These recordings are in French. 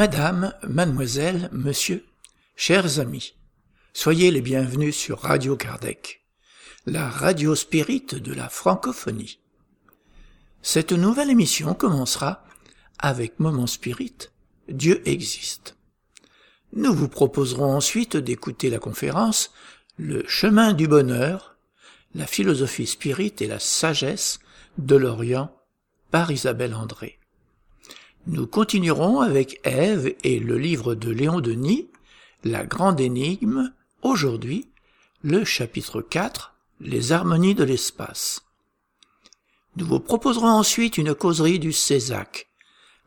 Madame, mademoiselle, monsieur, chers amis, soyez les bienvenus sur Radio Kardec, la radio spirit de la francophonie. Cette nouvelle émission commencera avec Moment Spirit, Dieu existe. Nous vous proposerons ensuite d'écouter la conférence Le chemin du bonheur, la philosophie spirit et la sagesse de l'Orient par Isabelle André. Nous continuerons avec Ève et le livre de Léon Denis, La grande énigme, aujourd'hui, le chapitre 4, Les harmonies de l'espace. Nous vous proposerons ensuite une causerie du Césac,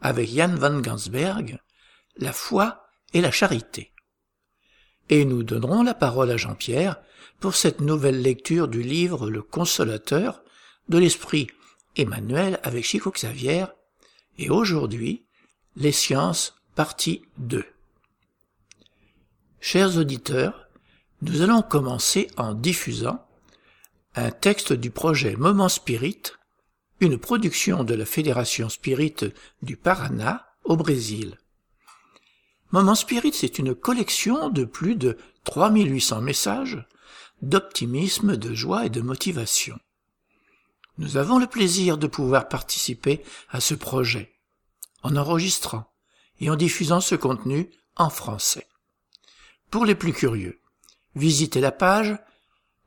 avec Jan van Gansberg, La foi et la charité. Et nous donnerons la parole à Jean-Pierre pour cette nouvelle lecture du livre Le Consolateur de l'Esprit Emmanuel avec Chico Xavier et aujourd'hui, les sciences, partie 2. Chers auditeurs, nous allons commencer en diffusant un texte du projet Moment Spirit, une production de la Fédération Spirit du Paraná au Brésil. Moment Spirit, c'est une collection de plus de 3800 messages d'optimisme, de joie et de motivation. Nous avons le plaisir de pouvoir participer à ce projet en enregistrant et en diffusant ce contenu en français. Pour les plus curieux, visitez la page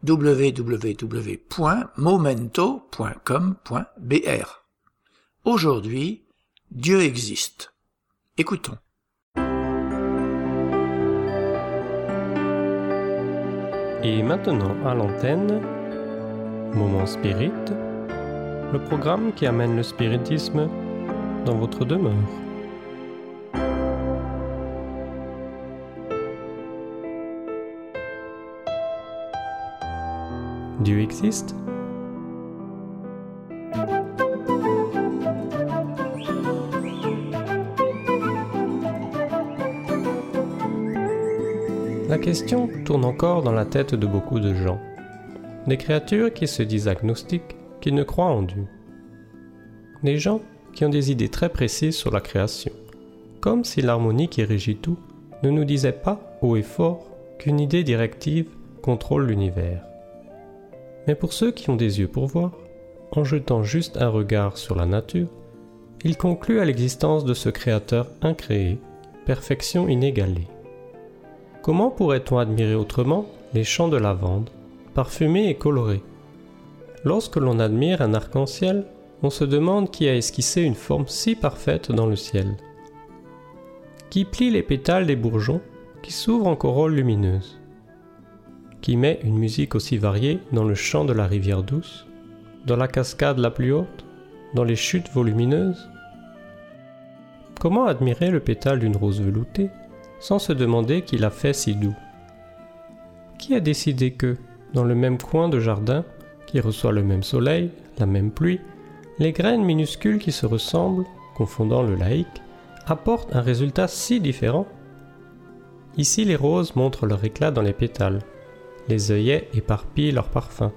www.momento.com.br. Aujourd'hui, Dieu existe. Écoutons. Et maintenant à l'antenne, Moment Spirit, le programme qui amène le spiritisme dans votre demeure. Dieu existe La question tourne encore dans la tête de beaucoup de gens. Des créatures qui se disent agnostiques, ne croient en Dieu. Des gens qui ont des idées très précises sur la création, comme si l'harmonie qui régit tout ne nous disait pas haut et fort qu'une idée directive contrôle l'univers. Mais pour ceux qui ont des yeux pour voir, en jetant juste un regard sur la nature, ils concluent à l'existence de ce créateur incréé, perfection inégalée. Comment pourrait-on admirer autrement les champs de lavande, parfumés et colorés Lorsque l'on admire un arc-en-ciel, on se demande qui a esquissé une forme si parfaite dans le ciel. Qui plie les pétales des bourgeons qui s'ouvrent en corolle lumineuse Qui met une musique aussi variée dans le chant de la rivière douce, dans la cascade la plus haute, dans les chutes volumineuses. Comment admirer le pétale d'une rose veloutée sans se demander qui l'a fait si doux? Qui a décidé que, dans le même coin de jardin, qui reçoit le même soleil, la même pluie, les graines minuscules qui se ressemblent, confondant le laïc, apportent un résultat si différent. Ici, les roses montrent leur éclat dans les pétales. Les œillets éparpillent leur parfum.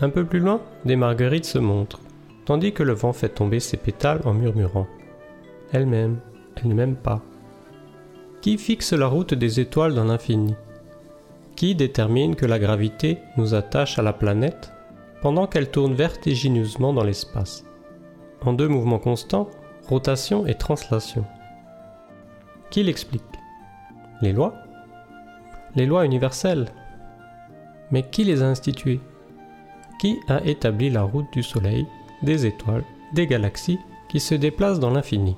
Un peu plus loin, des marguerites se montrent, tandis que le vent fait tomber ses pétales en murmurant. Elle m'aime, elle ne m'aime pas. Qui fixe la route des étoiles dans l'infini? Qui détermine que la gravité nous attache à la planète? Pendant qu'elle tourne vertigineusement dans l'espace. En deux mouvements constants, rotation et translation. Qui l'explique? Les lois? Les lois universelles. Mais qui les a instituées? Qui a établi la route du Soleil, des étoiles, des galaxies qui se déplacent dans l'infini?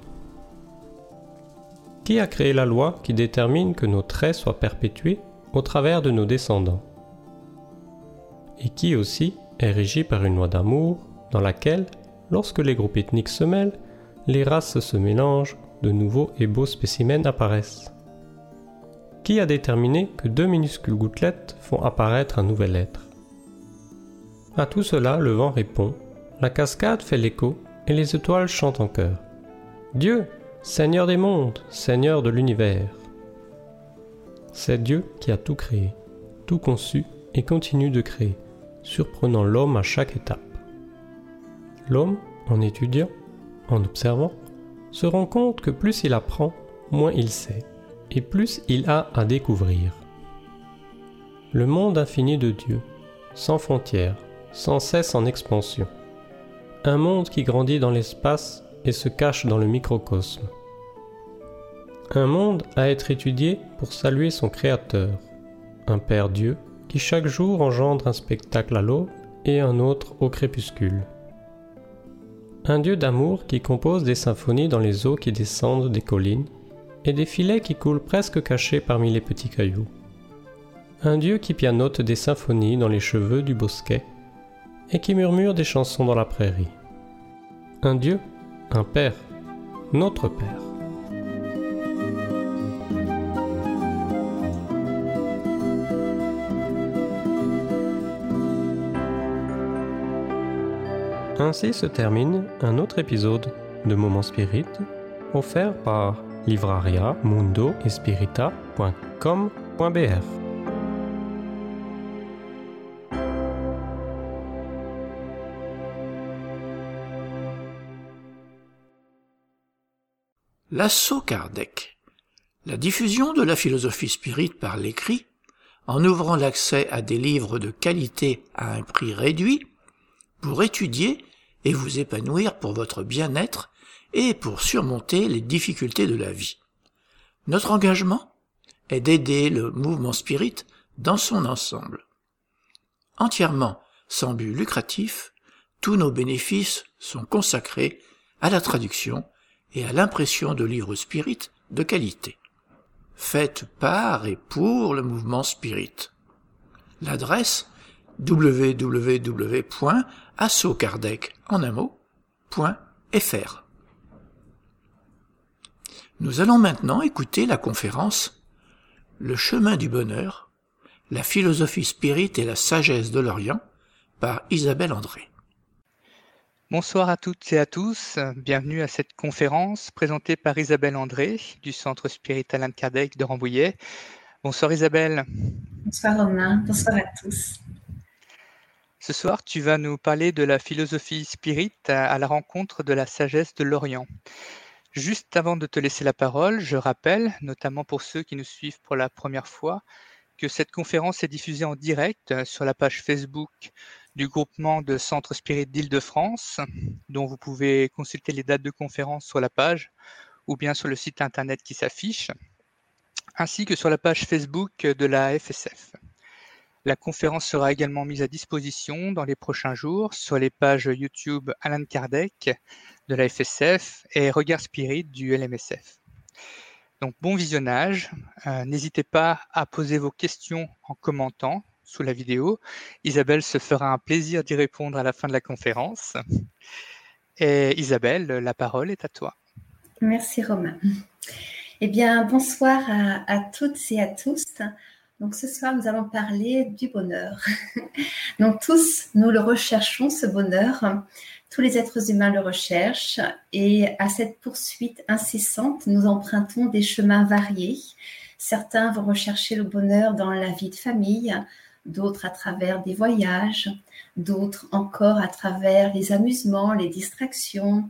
Qui a créé la loi qui détermine que nos traits soient perpétués au travers de nos descendants? Et qui aussi est régie par une loi d'amour dans laquelle, lorsque les groupes ethniques se mêlent, les races se mélangent, de nouveaux et beaux spécimens apparaissent. Qui a déterminé que deux minuscules gouttelettes font apparaître un nouvel être? À tout cela, le vent répond, la cascade fait l'écho et les étoiles chantent en chœur. Dieu, Seigneur des mondes, Seigneur de l'univers. C'est Dieu qui a tout créé, tout conçu et continue de créer surprenant l'homme à chaque étape. L'homme, en étudiant, en observant, se rend compte que plus il apprend, moins il sait, et plus il a à découvrir. Le monde infini de Dieu, sans frontières, sans cesse en expansion. Un monde qui grandit dans l'espace et se cache dans le microcosme. Un monde à être étudié pour saluer son Créateur, un Père Dieu qui chaque jour engendre un spectacle à l'aube et un autre au crépuscule. Un Dieu d'amour qui compose des symphonies dans les eaux qui descendent des collines et des filets qui coulent presque cachés parmi les petits cailloux. Un Dieu qui pianote des symphonies dans les cheveux du bosquet et qui murmure des chansons dans la prairie. Un Dieu, un Père, notre Père. Ainsi se termine un autre épisode de Moment Spirit offert par livraria mundo L'assaut Kardec. La diffusion de la philosophie spirit par l'écrit, en ouvrant l'accès à des livres de qualité à un prix réduit, pour étudier et vous épanouir pour votre bien-être et pour surmonter les difficultés de la vie. Notre engagement est d'aider le mouvement spirit dans son ensemble. Entièrement sans but lucratif, tous nos bénéfices sont consacrés à la traduction et à l'impression de livres spirit de qualité. Faites par et pour le mouvement spirit. L'adresse www.assokardec en un mot, .fr. Nous allons maintenant écouter la conférence Le chemin du bonheur, la philosophie spirit et la sagesse de l'Orient par Isabelle André. Bonsoir à toutes et à tous, bienvenue à cette conférence présentée par Isabelle André du Centre Spirit Alain Kardec de Rambouillet. Bonsoir Isabelle. Bonsoir Romain, bonsoir à tous. Ce soir, tu vas nous parler de la philosophie spirit à la rencontre de la sagesse de l'Orient. Juste avant de te laisser la parole, je rappelle, notamment pour ceux qui nous suivent pour la première fois, que cette conférence est diffusée en direct sur la page Facebook du groupement de Centre Spirit d'Île-de-France, dont vous pouvez consulter les dates de conférence sur la page ou bien sur le site internet qui s'affiche, ainsi que sur la page Facebook de la FSF. La conférence sera également mise à disposition dans les prochains jours sur les pages YouTube Alan Kardec de la FSF et Regard Spirit du LMSF. Donc bon visionnage. Euh, n'hésitez pas à poser vos questions en commentant sous la vidéo. Isabelle se fera un plaisir d'y répondre à la fin de la conférence. Et Isabelle, la parole est à toi. Merci Romain. Eh bien, bonsoir à, à toutes et à tous. Donc ce soir, nous allons parler du bonheur. Donc tous, nous le recherchons, ce bonheur. Tous les êtres humains le recherchent et à cette poursuite incessante, nous empruntons des chemins variés. Certains vont rechercher le bonheur dans la vie de famille, d'autres à travers des voyages, d'autres encore à travers les amusements, les distractions,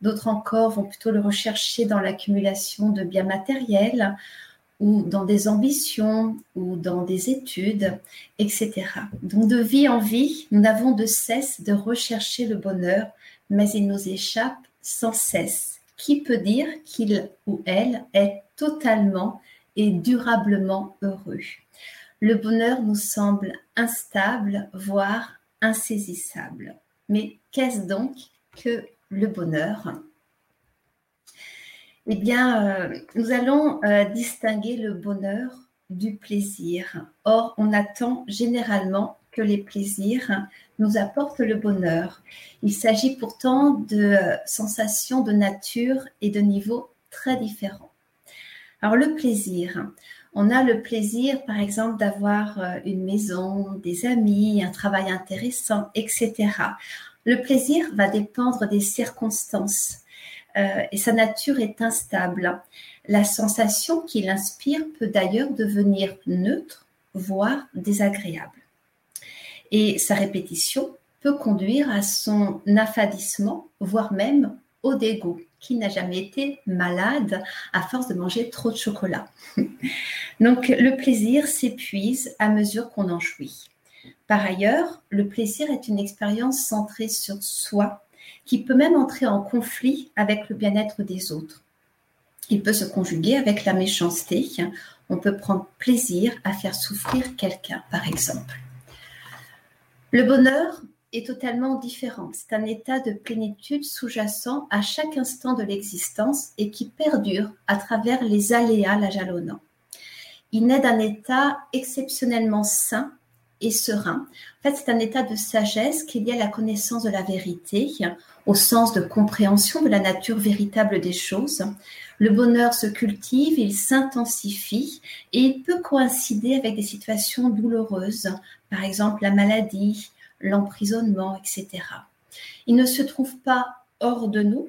d'autres encore vont plutôt le rechercher dans l'accumulation de biens matériels ou dans des ambitions ou dans des études, etc. Donc de vie en vie, nous n'avons de cesse de rechercher le bonheur, mais il nous échappe sans cesse. Qui peut dire qu'il ou elle est totalement et durablement heureux? Le bonheur nous semble instable, voire insaisissable. Mais qu'est-ce donc que le bonheur? Eh bien, euh, nous allons euh, distinguer le bonheur du plaisir. Or, on attend généralement que les plaisirs nous apportent le bonheur. Il s'agit pourtant de sensations de nature et de niveau très différents. Alors, le plaisir. On a le plaisir, par exemple, d'avoir euh, une maison, des amis, un travail intéressant, etc. Le plaisir va dépendre des circonstances. Euh, et sa nature est instable. La sensation qu'il inspire peut d'ailleurs devenir neutre, voire désagréable. Et sa répétition peut conduire à son affadissement, voire même au dégoût. qui n'a jamais été malade à force de manger trop de chocolat Donc le plaisir s'épuise à mesure qu'on en jouit. Par ailleurs, le plaisir est une expérience centrée sur soi qui peut même entrer en conflit avec le bien-être des autres. Il peut se conjuguer avec la méchanceté. On peut prendre plaisir à faire souffrir quelqu'un, par exemple. Le bonheur est totalement différent. C'est un état de plénitude sous-jacent à chaque instant de l'existence et qui perdure à travers les aléas la jalonnant. Il naît d'un état exceptionnellement sain serein. En fait, c'est un état de sagesse qui est lié à la connaissance de la vérité, au sens de compréhension de la nature véritable des choses. Le bonheur se cultive, il s'intensifie et il peut coïncider avec des situations douloureuses, par exemple la maladie, l'emprisonnement, etc. Il ne se trouve pas hors de nous,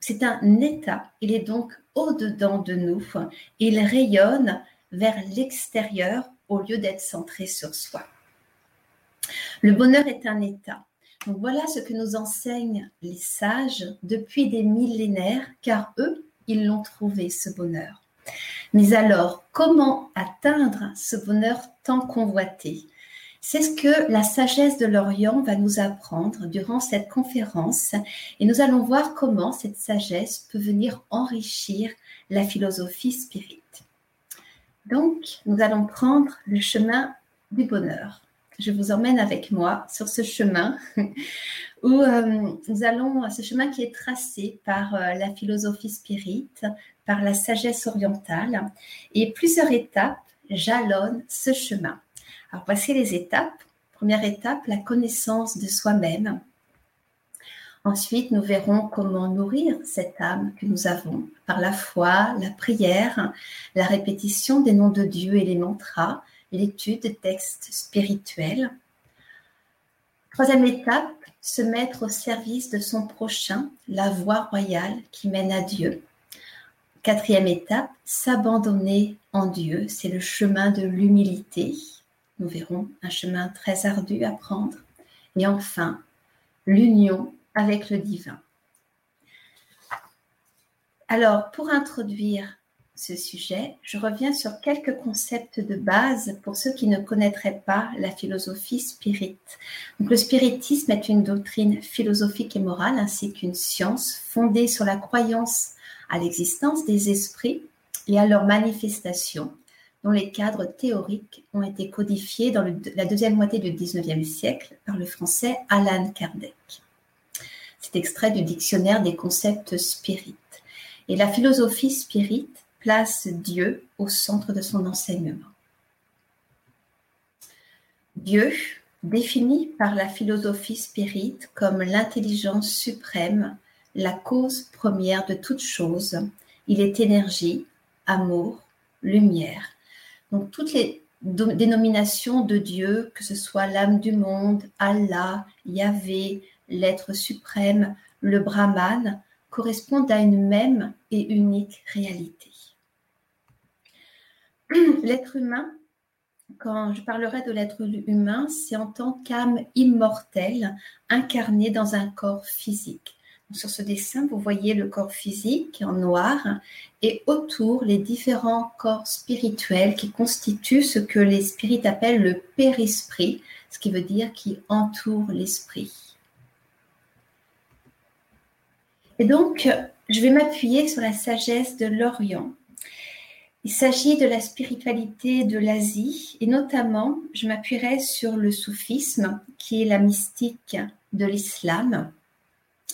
c'est un état, il est donc au-dedans de nous, il rayonne vers l'extérieur au lieu d'être centré sur soi. Le bonheur est un état. Voilà ce que nous enseignent les sages depuis des millénaires, car eux, ils l'ont trouvé, ce bonheur. Mais alors, comment atteindre ce bonheur tant convoité? C'est ce que la sagesse de l'Orient va nous apprendre durant cette conférence et nous allons voir comment cette sagesse peut venir enrichir la philosophie spirite. Donc, nous allons prendre le chemin du bonheur je vous emmène avec moi sur ce chemin où euh, nous allons, ce chemin qui est tracé par euh, la philosophie spirite, par la sagesse orientale, et plusieurs étapes jalonnent ce chemin. Alors voici les étapes. Première étape, la connaissance de soi-même. Ensuite, nous verrons comment nourrir cette âme que nous avons par la foi, la prière, la répétition des noms de Dieu et les mantras, l'étude des textes spirituels. Troisième étape, se mettre au service de son prochain, la voie royale qui mène à Dieu. Quatrième étape, s'abandonner en Dieu, c'est le chemin de l'humilité. Nous verrons un chemin très ardu à prendre. Et enfin, l'union avec le divin. Alors, pour introduire ce sujet, je reviens sur quelques concepts de base pour ceux qui ne connaîtraient pas la philosophie spirit. le spiritisme est une doctrine philosophique et morale ainsi qu'une science fondée sur la croyance à l'existence des esprits et à leur manifestation, dont les cadres théoriques ont été codifiés dans la deuxième moitié du XIXe siècle par le français Alan Kardec. C'est extrait du dictionnaire des concepts spirites. Et la philosophie spirit place Dieu au centre de son enseignement. Dieu, défini par la philosophie spirite comme l'intelligence suprême, la cause première de toute chose, il est énergie, amour, lumière. Donc toutes les dénominations de Dieu, que ce soit l'âme du monde, Allah, Yahvé, l'être suprême, le Brahman, correspondent à une même et unique réalité. l'être humain, quand je parlerai de l'être humain, c'est en tant qu'âme immortelle incarnée dans un corps physique. Sur ce dessin, vous voyez le corps physique en noir et autour les différents corps spirituels qui constituent ce que les spirites appellent le périsprit, ce qui veut dire qui entoure l'esprit. Et donc, je vais m'appuyer sur la sagesse de l'Orient il s'agit de la spiritualité de l'Asie et notamment, je m'appuierai sur le soufisme, qui est la mystique de l'islam,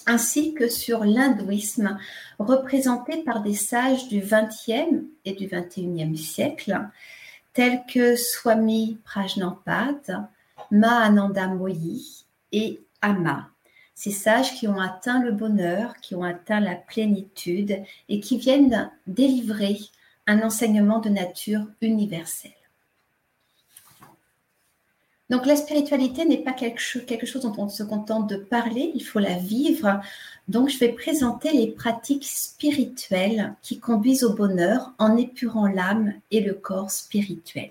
ainsi que sur l'hindouisme, représenté par des sages du XXe et du XXIe siècle, tels que Swami Prajnampad, Mahananda Moyi et Ama. Ces sages qui ont atteint le bonheur, qui ont atteint la plénitude et qui viennent délivrer un enseignement de nature universelle. Donc la spiritualité n'est pas quelque chose, dont on se contente de parler, il faut la vivre. Donc je vais présenter les pratiques spirituelles qui conduisent au bonheur en épurant l'âme et le corps spirituel.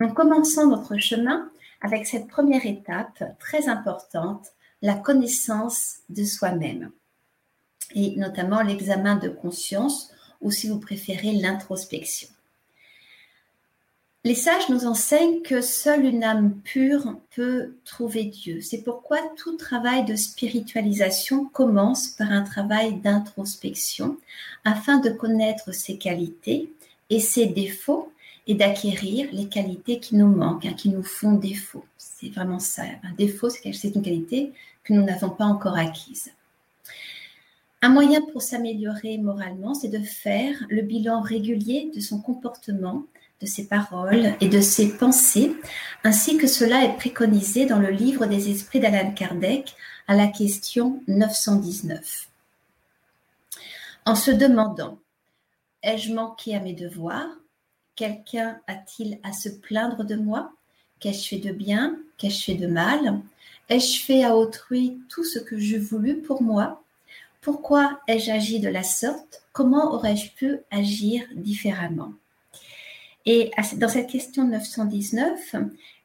Donc commençons notre chemin avec cette première étape très importante, la connaissance de soi-même. et notamment l'examen de conscience ou si vous préférez l'introspection. Les sages nous enseignent que seule une âme pure peut trouver Dieu. C'est pourquoi tout travail de spiritualisation commence par un travail d'introspection afin de connaître ses qualités et ses défauts et d'acquérir les qualités qui nous manquent, hein, qui nous font défaut. C'est vraiment ça. Un défaut, c'est une qualité que nous n'avons pas encore acquise. Un moyen pour s'améliorer moralement, c'est de faire le bilan régulier de son comportement, de ses paroles et de ses pensées, ainsi que cela est préconisé dans le livre des esprits d'Alan Kardec à la question 919. En se demandant, ai-je manqué à mes devoirs? Quelqu'un a-t-il à se plaindre de moi? Qu'ai-je fait de bien? Qu'ai-je fait de mal? Ai-je fait à autrui tout ce que je voulu pour moi? Pourquoi ai-je agi de la sorte? Comment aurais-je pu agir différemment? Et dans cette question 919,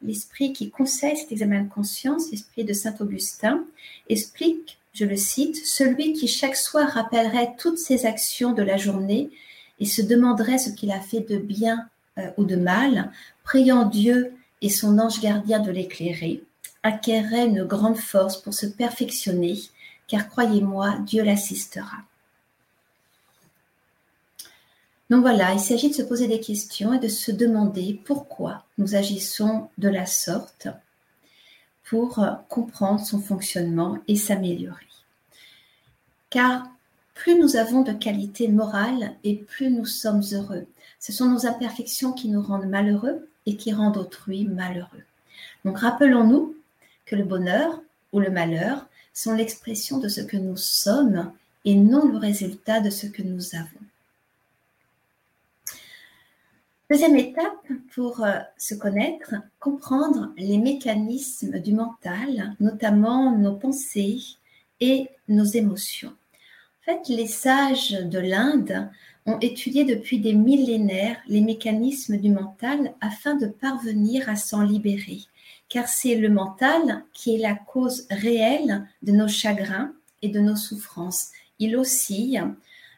l'esprit qui conseille cet examen de conscience, l'esprit de Saint Augustin, explique, je le cite, celui qui chaque soir rappellerait toutes ses actions de la journée et se demanderait ce qu'il a fait de bien euh, ou de mal, priant Dieu et son ange gardien de l'éclairer, acquerrait une grande force pour se perfectionner, car croyez-moi, Dieu l'assistera. Donc voilà, il s'agit de se poser des questions et de se demander pourquoi nous agissons de la sorte pour comprendre son fonctionnement et s'améliorer. Car plus nous avons de qualité morale et plus nous sommes heureux. Ce sont nos imperfections qui nous rendent malheureux et qui rendent autrui malheureux. Donc rappelons-nous que le bonheur ou le malheur sont l'expression de ce que nous sommes et non le résultat de ce que nous avons. Deuxième étape pour euh, se connaître, comprendre les mécanismes du mental, notamment nos pensées et nos émotions. En fait, les sages de l'Inde ont étudié depuis des millénaires les mécanismes du mental afin de parvenir à s'en libérer, car c'est le mental qui est la cause réelle de nos chagrins et de nos souffrances. Il oscille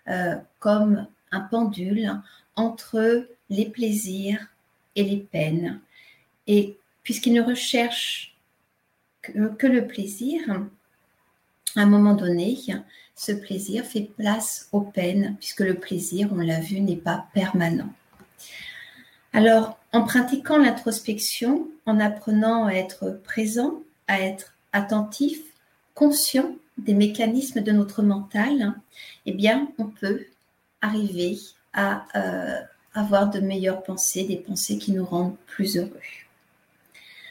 euh, comme un pendule entre les plaisirs et les peines. Et puisqu'il ne recherche que le plaisir, à un moment donné, ce plaisir fait place aux peines, puisque le plaisir, on l'a vu, n'est pas permanent. Alors, en pratiquant l'introspection, en apprenant à être présent, à être attentif, conscient des mécanismes de notre mental, eh bien, on peut arriver à euh, avoir de meilleures pensées, des pensées qui nous rendent plus heureux.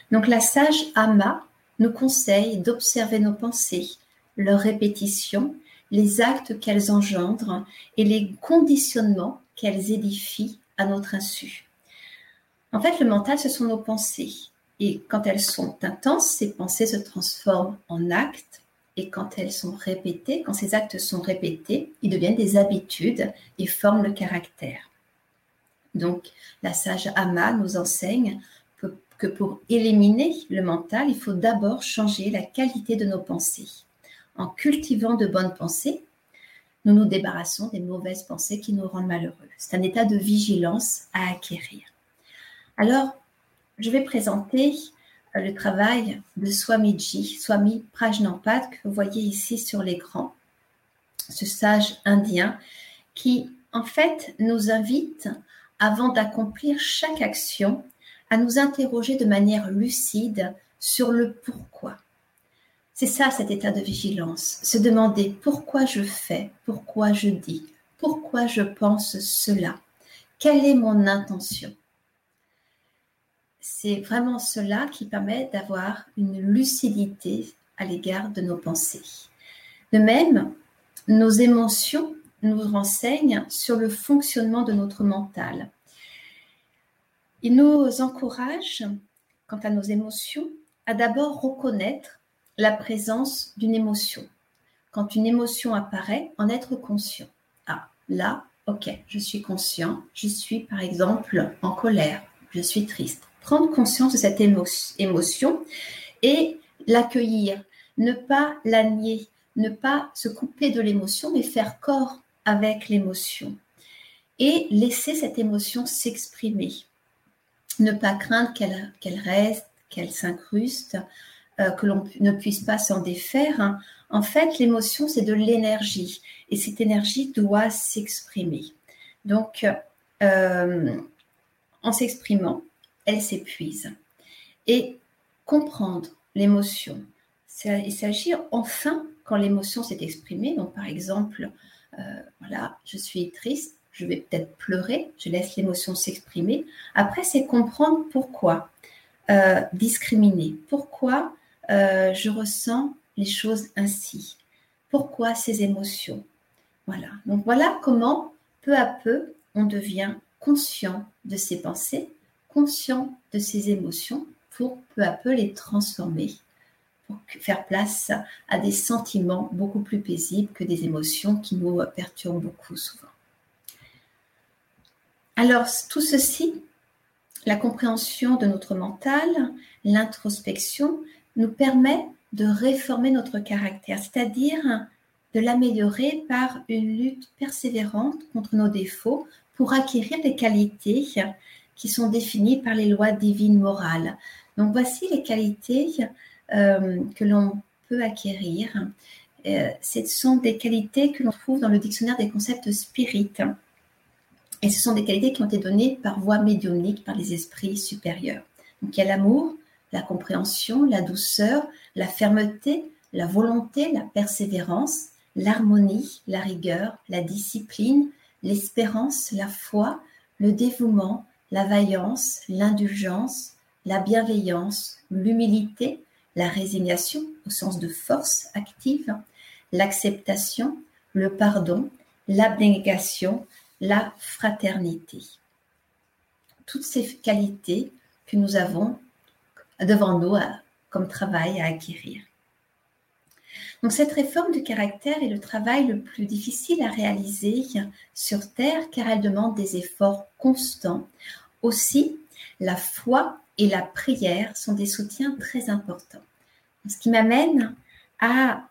Donc, la sage Ama nous conseille d'observer nos pensées, leur répétition, les actes qu'elles engendrent et les conditionnements qu'elles édifient à notre insu. En fait, le mental, ce sont nos pensées. Et quand elles sont intenses, ces pensées se transforment en actes. Et quand elles sont répétées, quand ces actes sont répétés, ils deviennent des habitudes et forment le caractère. Donc, la sage Ama nous enseigne que pour éliminer le mental, il faut d'abord changer la qualité de nos pensées en cultivant de bonnes pensées, nous nous débarrassons des mauvaises pensées qui nous rendent malheureux. C'est un état de vigilance à acquérir. Alors, je vais présenter euh, le travail de Swamiji, Swami Prajnampad, que vous voyez ici sur l'écran, ce sage indien qui, en fait, nous invite, avant d'accomplir chaque action, à nous interroger de manière lucide sur le pourquoi. C'est ça cet état de vigilance, se demander pourquoi je fais, pourquoi je dis, pourquoi je pense cela, quelle est mon intention. C'est vraiment cela qui permet d'avoir une lucidité à l'égard de nos pensées. De même, nos émotions nous renseignent sur le fonctionnement de notre mental. Ils nous encouragent, quant à nos émotions, à d'abord reconnaître la présence d'une émotion. Quand une émotion apparaît, en être conscient. Ah, là, ok, je suis conscient, je suis par exemple en colère, je suis triste. Prendre conscience de cette émotion et l'accueillir, ne pas la nier, ne pas se couper de l'émotion, mais faire corps avec l'émotion et laisser cette émotion s'exprimer. Ne pas craindre qu'elle reste, qu'elle s'incruste, euh, que l'on ne puisse pas s'en défaire. Hein. En fait, l'émotion, c'est de l'énergie et cette énergie doit s'exprimer. Donc, euh, en s'exprimant, elle s'épuise. Et comprendre l'émotion, il s'agit enfin, quand l'émotion s'est exprimée, donc par exemple, euh, voilà, je suis triste, je vais peut-être pleurer, je laisse l'émotion s'exprimer. Après, c'est comprendre pourquoi, euh, discriminer, pourquoi euh, je ressens les choses ainsi, pourquoi ces émotions? Voilà, donc voilà comment, peu à peu, on devient conscient de ses pensées, conscient de ses émotions, pour peu à peu les transformer pour faire place à des sentiments beaucoup plus paisibles que des émotions qui nous perturbent beaucoup souvent. Alors, tout ceci, la compréhension de notre mental, l'introspection, nous permet de réformer notre caractère, c'est-à-dire de l'améliorer par une lutte persévérante contre nos défauts pour acquérir les qualités qui sont définies par les lois divines morales. Donc voici les qualités euh, que l'on peut acquérir. Euh, ce sont des qualités que l'on trouve dans le dictionnaire des concepts spirites. Et ce sont des qualités qui ont été données par voie médiumnique par les esprits supérieurs. Donc il y a l'amour, la compréhension, la douceur, la fermeté, la volonté, la persévérance, l'harmonie, la rigueur, la discipline, l'espérance, la foi, le dévouement, la vaillance, l'indulgence, la bienveillance, l'humilité, la résignation au sens de force active, l'acceptation, le pardon, l'abnégation, la fraternité. Toutes ces qualités que nous avons devant nous comme travail à acquérir. Donc cette réforme du caractère est le travail le plus difficile à réaliser sur Terre car elle demande des efforts constants. Aussi, la foi et la prière sont des soutiens très importants. Ce qui m'amène à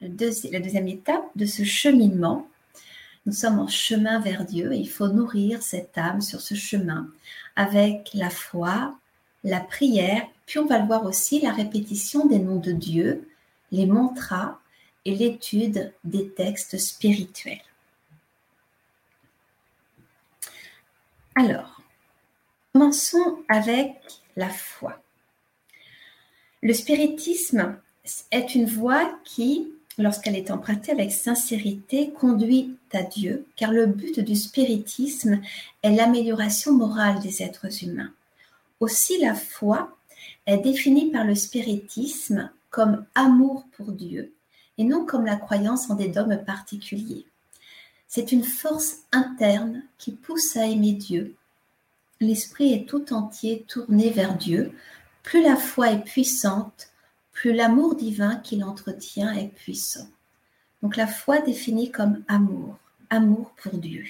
la deuxième étape de ce cheminement nous sommes en chemin vers Dieu et il faut nourrir cette âme sur ce chemin avec la foi, la prière, puis on va le voir aussi, la répétition des noms de Dieu, les mantras et l'étude des textes spirituels. Alors, commençons avec la foi. Le spiritisme est une voie qui lorsqu'elle est empruntée avec sincérité, conduit à Dieu, car le but du spiritisme est l'amélioration morale des êtres humains. Aussi la foi est définie par le spiritisme comme amour pour Dieu et non comme la croyance en des dogmes particuliers. C'est une force interne qui pousse à aimer Dieu. L'esprit est tout entier tourné vers Dieu. Plus la foi est puissante, plus l'amour divin qu'il entretient est puissant. Donc la foi définie comme amour, amour pour Dieu.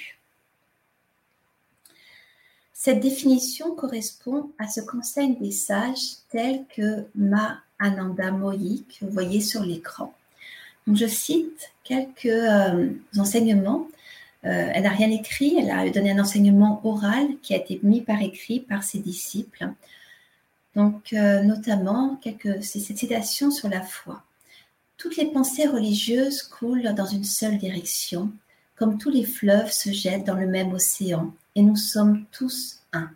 Cette définition correspond à ce qu'enseignent des sages tels que Ma Ananda Moyi, que vous voyez sur l'écran. je cite quelques euh, enseignements. Euh, elle n'a rien écrit, elle a donné un enseignement oral qui a été mis par écrit par ses disciples. Donc, euh, notamment, quelques citations sur la foi. Toutes les pensées religieuses coulent dans une seule direction, comme tous les fleuves se jettent dans le même océan, et nous sommes tous un.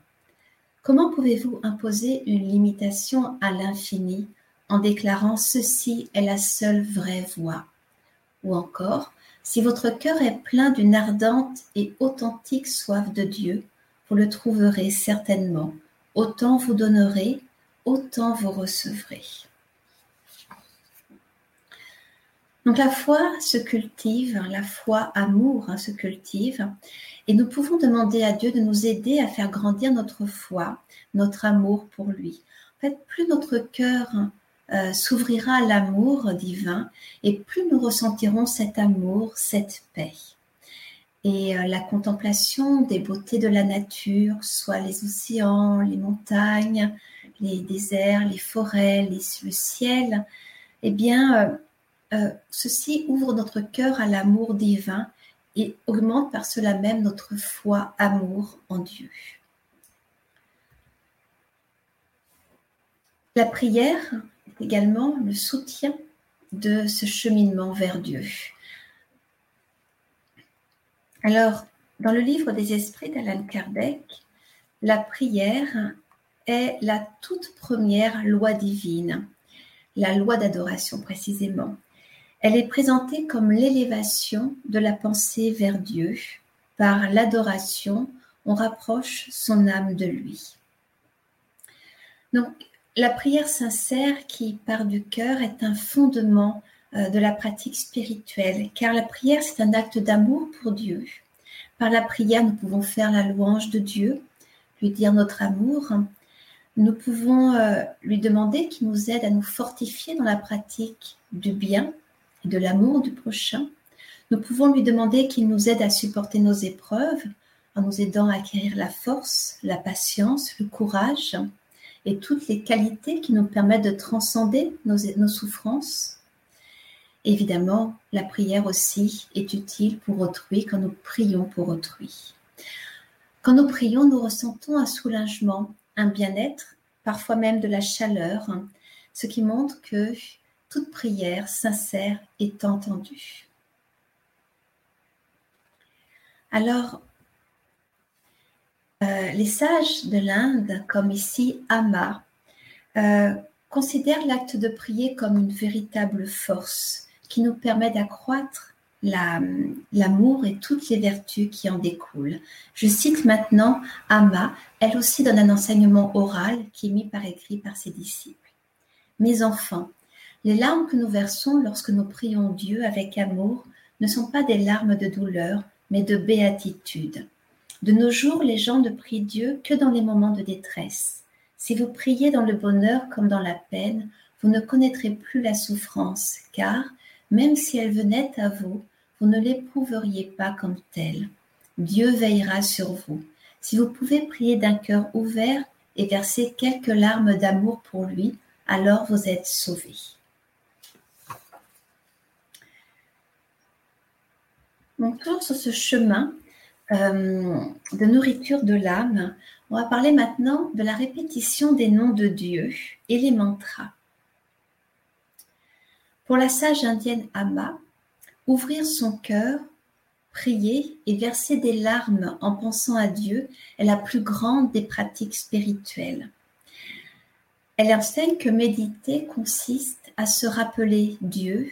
Comment pouvez-vous imposer une limitation à l'infini en déclarant ceci est la seule vraie voie? Ou encore, si votre cœur est plein d'une ardente et authentique soif de Dieu, vous le trouverez certainement. Autant vous donnerez autant vous recevrez. Donc la foi se cultive, la foi amour hein, se cultive, et nous pouvons demander à Dieu de nous aider à faire grandir notre foi, notre amour pour lui. En fait, plus notre cœur euh, s'ouvrira l'amour divin, et plus nous ressentirons cet amour, cette paix. Et euh, la contemplation des beautés de la nature, soit les océans, les montagnes, les déserts, les forêts, le ciel, eh bien, euh, ceci ouvre notre cœur à l'amour divin et augmente par cela même notre foi, amour en Dieu. La prière également le soutien de ce cheminement vers Dieu. Alors, dans le livre des esprits d'Alan Kardec, la prière est la toute première loi divine, la loi d'adoration précisément. Elle est présentée comme l'élévation de la pensée vers Dieu. Par l'adoration, on rapproche son âme de lui. Donc, la prière sincère qui part du cœur est un fondement euh, de la pratique spirituelle, car la prière, c'est un acte d'amour pour Dieu. Par la prière, nous pouvons faire la louange de Dieu, lui dire notre amour. Nous pouvons euh, lui demander qu'il nous aide à nous fortifier dans la pratique du bien et de l'amour du prochain. Nous pouvons lui demander qu'il nous aide à supporter nos épreuves en nous aidant à acquérir la force, la patience, le courage et toutes les qualités qui nous permettent de transcender nos, souffrances. Évidemment, la prière aussi est utile pour autrui quand nous prions pour autrui. Quand nous prions, nous ressentons un soulagement, un bien-être, parfois même de la chaleur, ce qui montre que toute prière sincère est entendue. Alors, euh, les sages de l'Inde, comme ici Ama, euh, considèrent l'acte de prier comme une véritable force qui nous permet d'accroître l'amour et toutes les vertus qui en découlent. Je cite maintenant Ama, elle aussi donne un enseignement oral qui est mis par écrit par ses disciples. Mes enfants, les larmes que nous versons lorsque nous prions Dieu avec amour ne sont pas des larmes de douleur, mais de béatitude. De nos jours, les gens ne prient Dieu que dans les moments de détresse. Si vous priez dans le bonheur comme dans la peine, vous ne connaîtrez plus la souffrance, car, même si elle venait à vous, vous ne l'éprouveriez pas comme telle. Dieu veillera sur vous. Si vous pouvez prier d'un cœur ouvert et verser quelques larmes d'amour pour lui, alors vous êtes sauvés. Donc, toujours sur ce chemin euh, de nourriture de l'âme, on va parler maintenant de la répétition des noms de Dieu et les mantras. Pour la sage indienne Amma, ouvrir son cœur, prier et verser des larmes en pensant à Dieu est la plus grande des pratiques spirituelles. Elle enseigne que méditer consiste à se rappeler Dieu,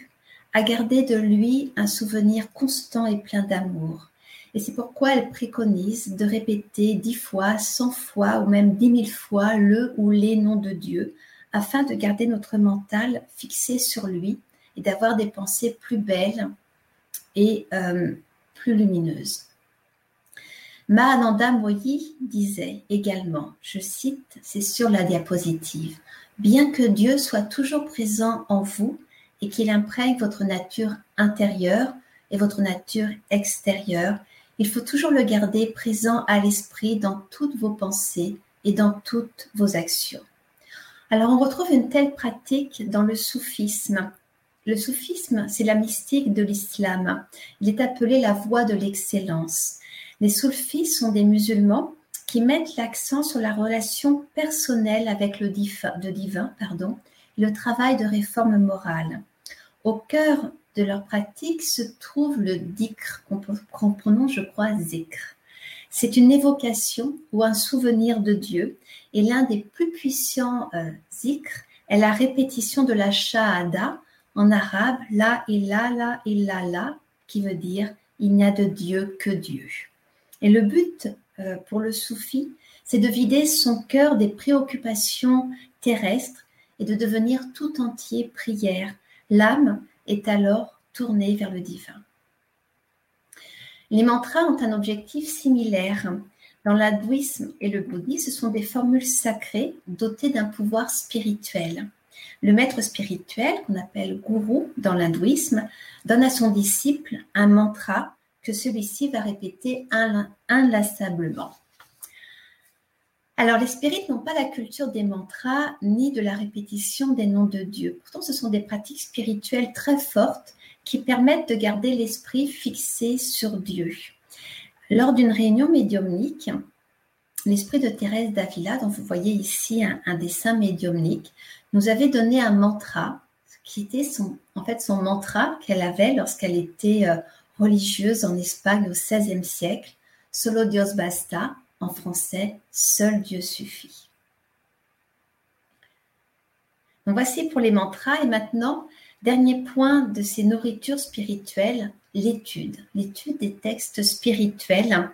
à garder de lui un souvenir constant et plein d'amour. Et c'est pourquoi elle préconise de répéter dix fois, cent fois ou même dix mille fois le ou les noms de Dieu, afin de garder notre mental fixé sur lui et d'avoir des pensées plus belles et euh, plus lumineuses. Mahananda Moyi disait également, je cite, c'est sur la diapositive, Bien que Dieu soit toujours présent en vous, et qu'il imprègne votre nature intérieure et votre nature extérieure, il faut toujours le garder présent à l'esprit dans toutes vos pensées et dans toutes vos actions. Alors on retrouve une telle pratique dans le soufisme. Le soufisme, c'est la mystique de l'islam. Il est appelé la voie de l'excellence. Les soufis sont des musulmans qui mettent l'accent sur la relation personnelle avec le divin, pardon, le travail de réforme morale. Au cœur de leur pratique se trouve le dhikr, qu'on prononce, je crois, zikr. C'est une évocation ou un souvenir de Dieu, et l'un des plus puissants euh, zikr est la répétition de la shahada, en arabe, la ilaha illallah, qui veut dire il n'y a de Dieu que Dieu. Et le but euh, pour le soufi, c'est de vider son cœur des préoccupations terrestres et de devenir tout entier prière. L'âme est alors tournée vers le divin. Les mantras ont un objectif similaire. Dans l'hindouisme et le bouddhisme, ce sont des formules sacrées dotées d'un pouvoir spirituel. Le maître spirituel, qu'on appelle gourou dans l'hindouisme, donne à son disciple un mantra que celui-ci va répéter inlassablement. Alors, les spirites n'ont pas la culture des mantras ni de la répétition des noms de Dieu. Pourtant, ce sont des pratiques spirituelles très fortes qui permettent de garder l'esprit fixé sur Dieu. Lors d'une réunion médiumnique, l'esprit de Thérèse d'Avila, dont vous voyez ici un, dessin médiumnique, nous avait donné un mantra qui était son, en fait son mantra qu'elle avait lorsqu'elle était euh, religieuse en Espagne au XVIe siècle, Solo Dios basta, en français, Seul Dieu suffit. Donc voici pour les mantras. Et maintenant, dernier point de ces nourritures spirituelles, l'étude, l'étude des textes spirituels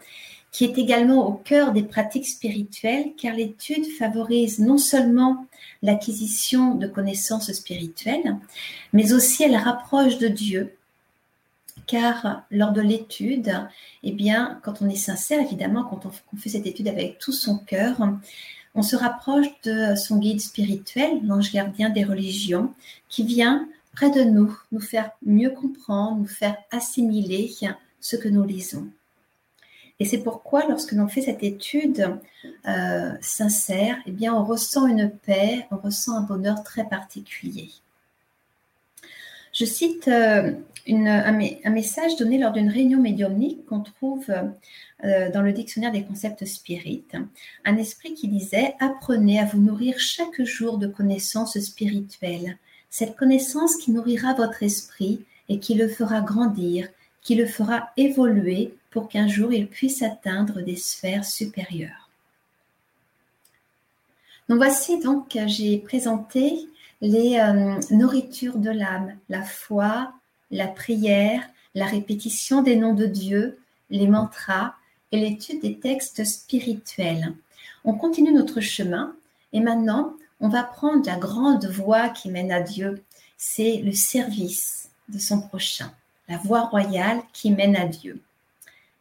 qui est également au cœur des pratiques spirituelles, car l'étude favorise non seulement l'acquisition de connaissances spirituelles, mais aussi elle rapproche de Dieu, car lors de l'étude, eh bien, quand on est sincère, évidemment, quand on fait cette étude avec tout son cœur, on se rapproche de son guide spirituel, l'ange gardien des religions, qui vient près de nous, nous faire mieux comprendre, nous faire assimiler ce que nous lisons. Et c'est pourquoi, lorsque l'on fait cette étude euh, sincère, eh bien, on ressent une paix, on ressent un bonheur très particulier. Je cite euh, un, message donné lors d'une réunion médiumnique qu'on trouve euh, dans le dictionnaire des concepts spirites. Un esprit qui disait Apprenez à vous nourrir chaque jour de connaissances spirituelles. Cette connaissance qui nourrira votre esprit et qui le fera grandir, qui le fera évoluer pour qu'un jour il puisse atteindre des sphères supérieures. Donc voici donc, j'ai présenté les euh, nourritures de l'âme, la foi, la prière, la répétition des noms de Dieu, les mantras et l'étude des textes spirituels. On continue notre chemin et maintenant on va prendre la grande voie qui mène à Dieu, c'est le service de son prochain, la voie royale qui mène à Dieu.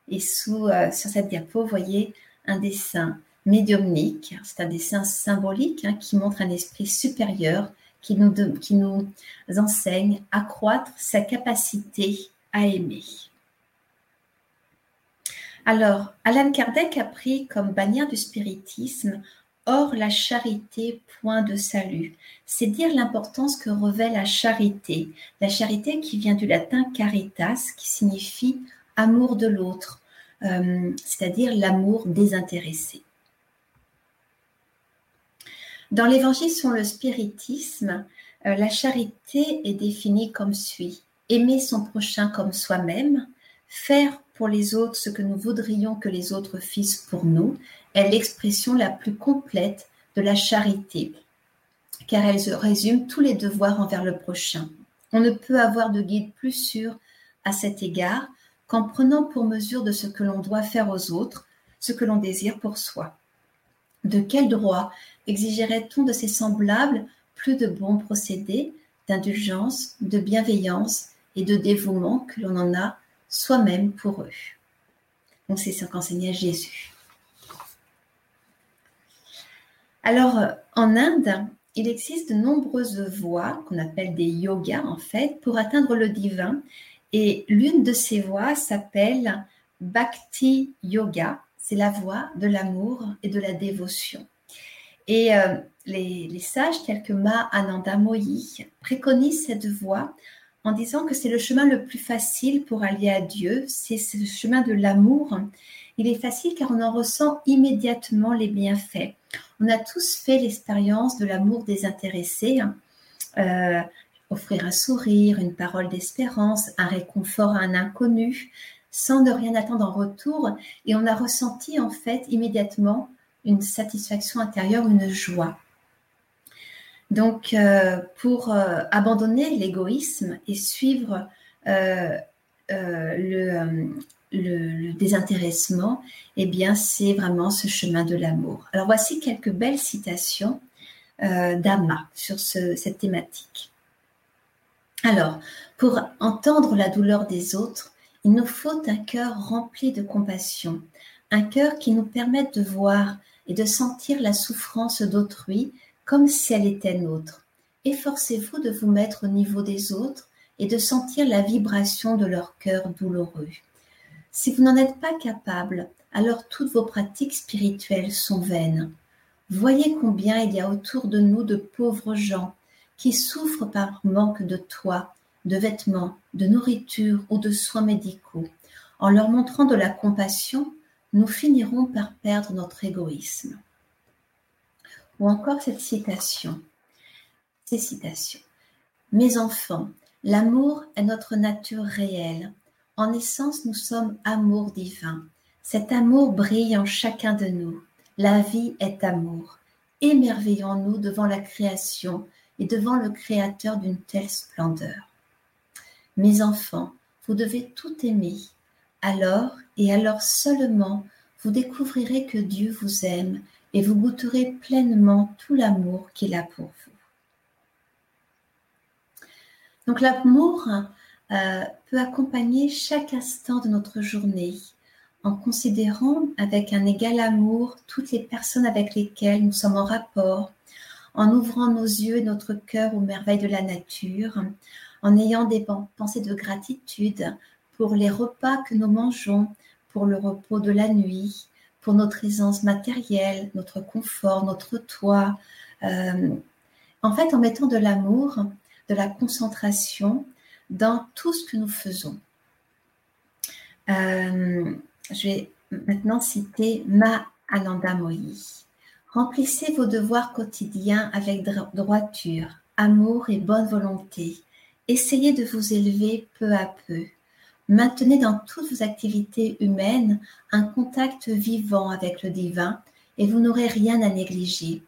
Et sous, euh, sur cette diapo, vous voyez un dessin médiumnique. C'est un dessin symbolique hein, qui montre un esprit supérieur qui nous, enseigne à croître sa capacité à aimer. Alors, Alan Kardec a pris comme bannière du spiritisme Or la charité, point de salut. C'est dire l'importance que revêt la charité. La charité qui vient du latin caritas, qui signifie amour de l'autre, euh, c'est-à-dire l'amour désintéressé. Dans l'évangile sur le spiritisme, euh, la charité est définie comme suit. Aimer son prochain comme soi-même, faire pour les autres ce que nous voudrions que les autres fissent pour nous, est l'expression la plus complète de la charité, car elle résume tous les devoirs envers le prochain. On ne peut avoir de guide plus sûr à cet égard qu'en prenant pour mesure de ce que l'on doit faire aux autres, ce que l'on désire pour soi. De quel droit exigerait-on de ses semblables plus de bons procédés, d'indulgence, de bienveillance et de dévouement que l'on en a soi-même pour eux Donc c'est ce qu'enseignait Jésus. Alors, en Inde, il existe de nombreuses voies qu'on appelle des yogas en fait pour atteindre le divin et l'une de ces voies s'appelle Bhakti Yoga. C'est la voie de l'amour et de la dévotion. Et euh, les, sages tels que Ma Ananda Moyi préconisent cette voie en disant que c'est le chemin le plus facile pour aller à Dieu, c'est le chemin de l'amour. Il est facile car on en ressent immédiatement les bienfaits. On a tous fait l'expérience de l'amour désintéressé. Euh, offrir un sourire, une parole d'espérance, un réconfort à un inconnu, sans ne rien attendre en retour. Et on a ressenti en fait immédiatement une satisfaction intérieure, une joie. Donc, euh, pour euh, abandonner l'égoïsme et suivre euh, le, désintéressement, eh bien, c'est vraiment ce chemin de l'amour. Alors, voici quelques belles citations d'Ama sur cette thématique. Alors, pour entendre la douleur des autres, il nous faut un cœur rempli de compassion, un cœur qui nous permette de voir et de sentir la souffrance d'autrui comme si elle était nôtre. Efforcez-vous de vous mettre au niveau des autres et de sentir la vibration de leur cœur douloureux. Si vous n'en êtes pas capable, alors toutes vos pratiques spirituelles sont vaines. Voyez combien il y a autour de nous de pauvres gens qui souffrent par manque de toit, de vêtements, de nourriture ou de soins médicaux. En leur montrant de la compassion, nous finirons par perdre notre égoïsme. Ou encore cette citation. Ces citations. Mes enfants, l'amour est notre nature réelle. En essence, nous sommes amour divin. Cet amour brille en chacun de nous. La vie est amour. Émerveillons-nous devant la création et devant le Créateur d'une telle splendeur. Mes enfants, vous devez tout aimer. Alors, et alors seulement, vous découvrirez que Dieu vous aime et vous goûterez pleinement tout l'amour qu'il a pour vous. Donc l'amour euh, peut accompagner chaque instant de notre journée en considérant avec un égal amour toutes les personnes avec lesquelles nous sommes en rapport, en ouvrant nos yeux et notre cœur aux merveilles de la nature, en ayant des pensées de gratitude pour les repas que nous mangeons, pour le repos de la nuit, pour notre aisance matérielle, notre confort, notre toit. Euh, en fait, en mettant de l'amour, de la concentration dans tout ce que nous faisons. Euh, je vais maintenant citer Ma Ananda Moyi. Remplissez vos devoirs quotidiens avec droiture, amour et bonne volonté. Essayez de vous élever peu à peu. Maintenez dans toutes vos activités humaines un contact vivant avec le divin et vous n'aurez rien à négliger.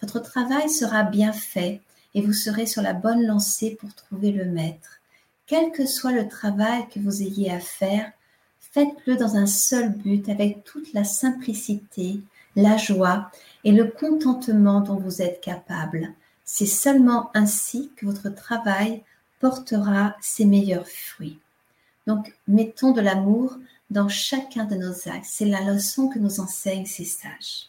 Votre travail sera bien fait et vous serez sur la bonne lancée pour trouver le maître. Quel que soit le travail que vous ayez à faire, Faites-le dans un seul but avec toute la simplicité, la joie et le contentement dont vous êtes capable. C'est seulement ainsi que votre travail portera ses meilleurs fruits. Donc, mettons de l'amour dans chacun de nos actes. C'est la leçon que nous enseignent ces sages.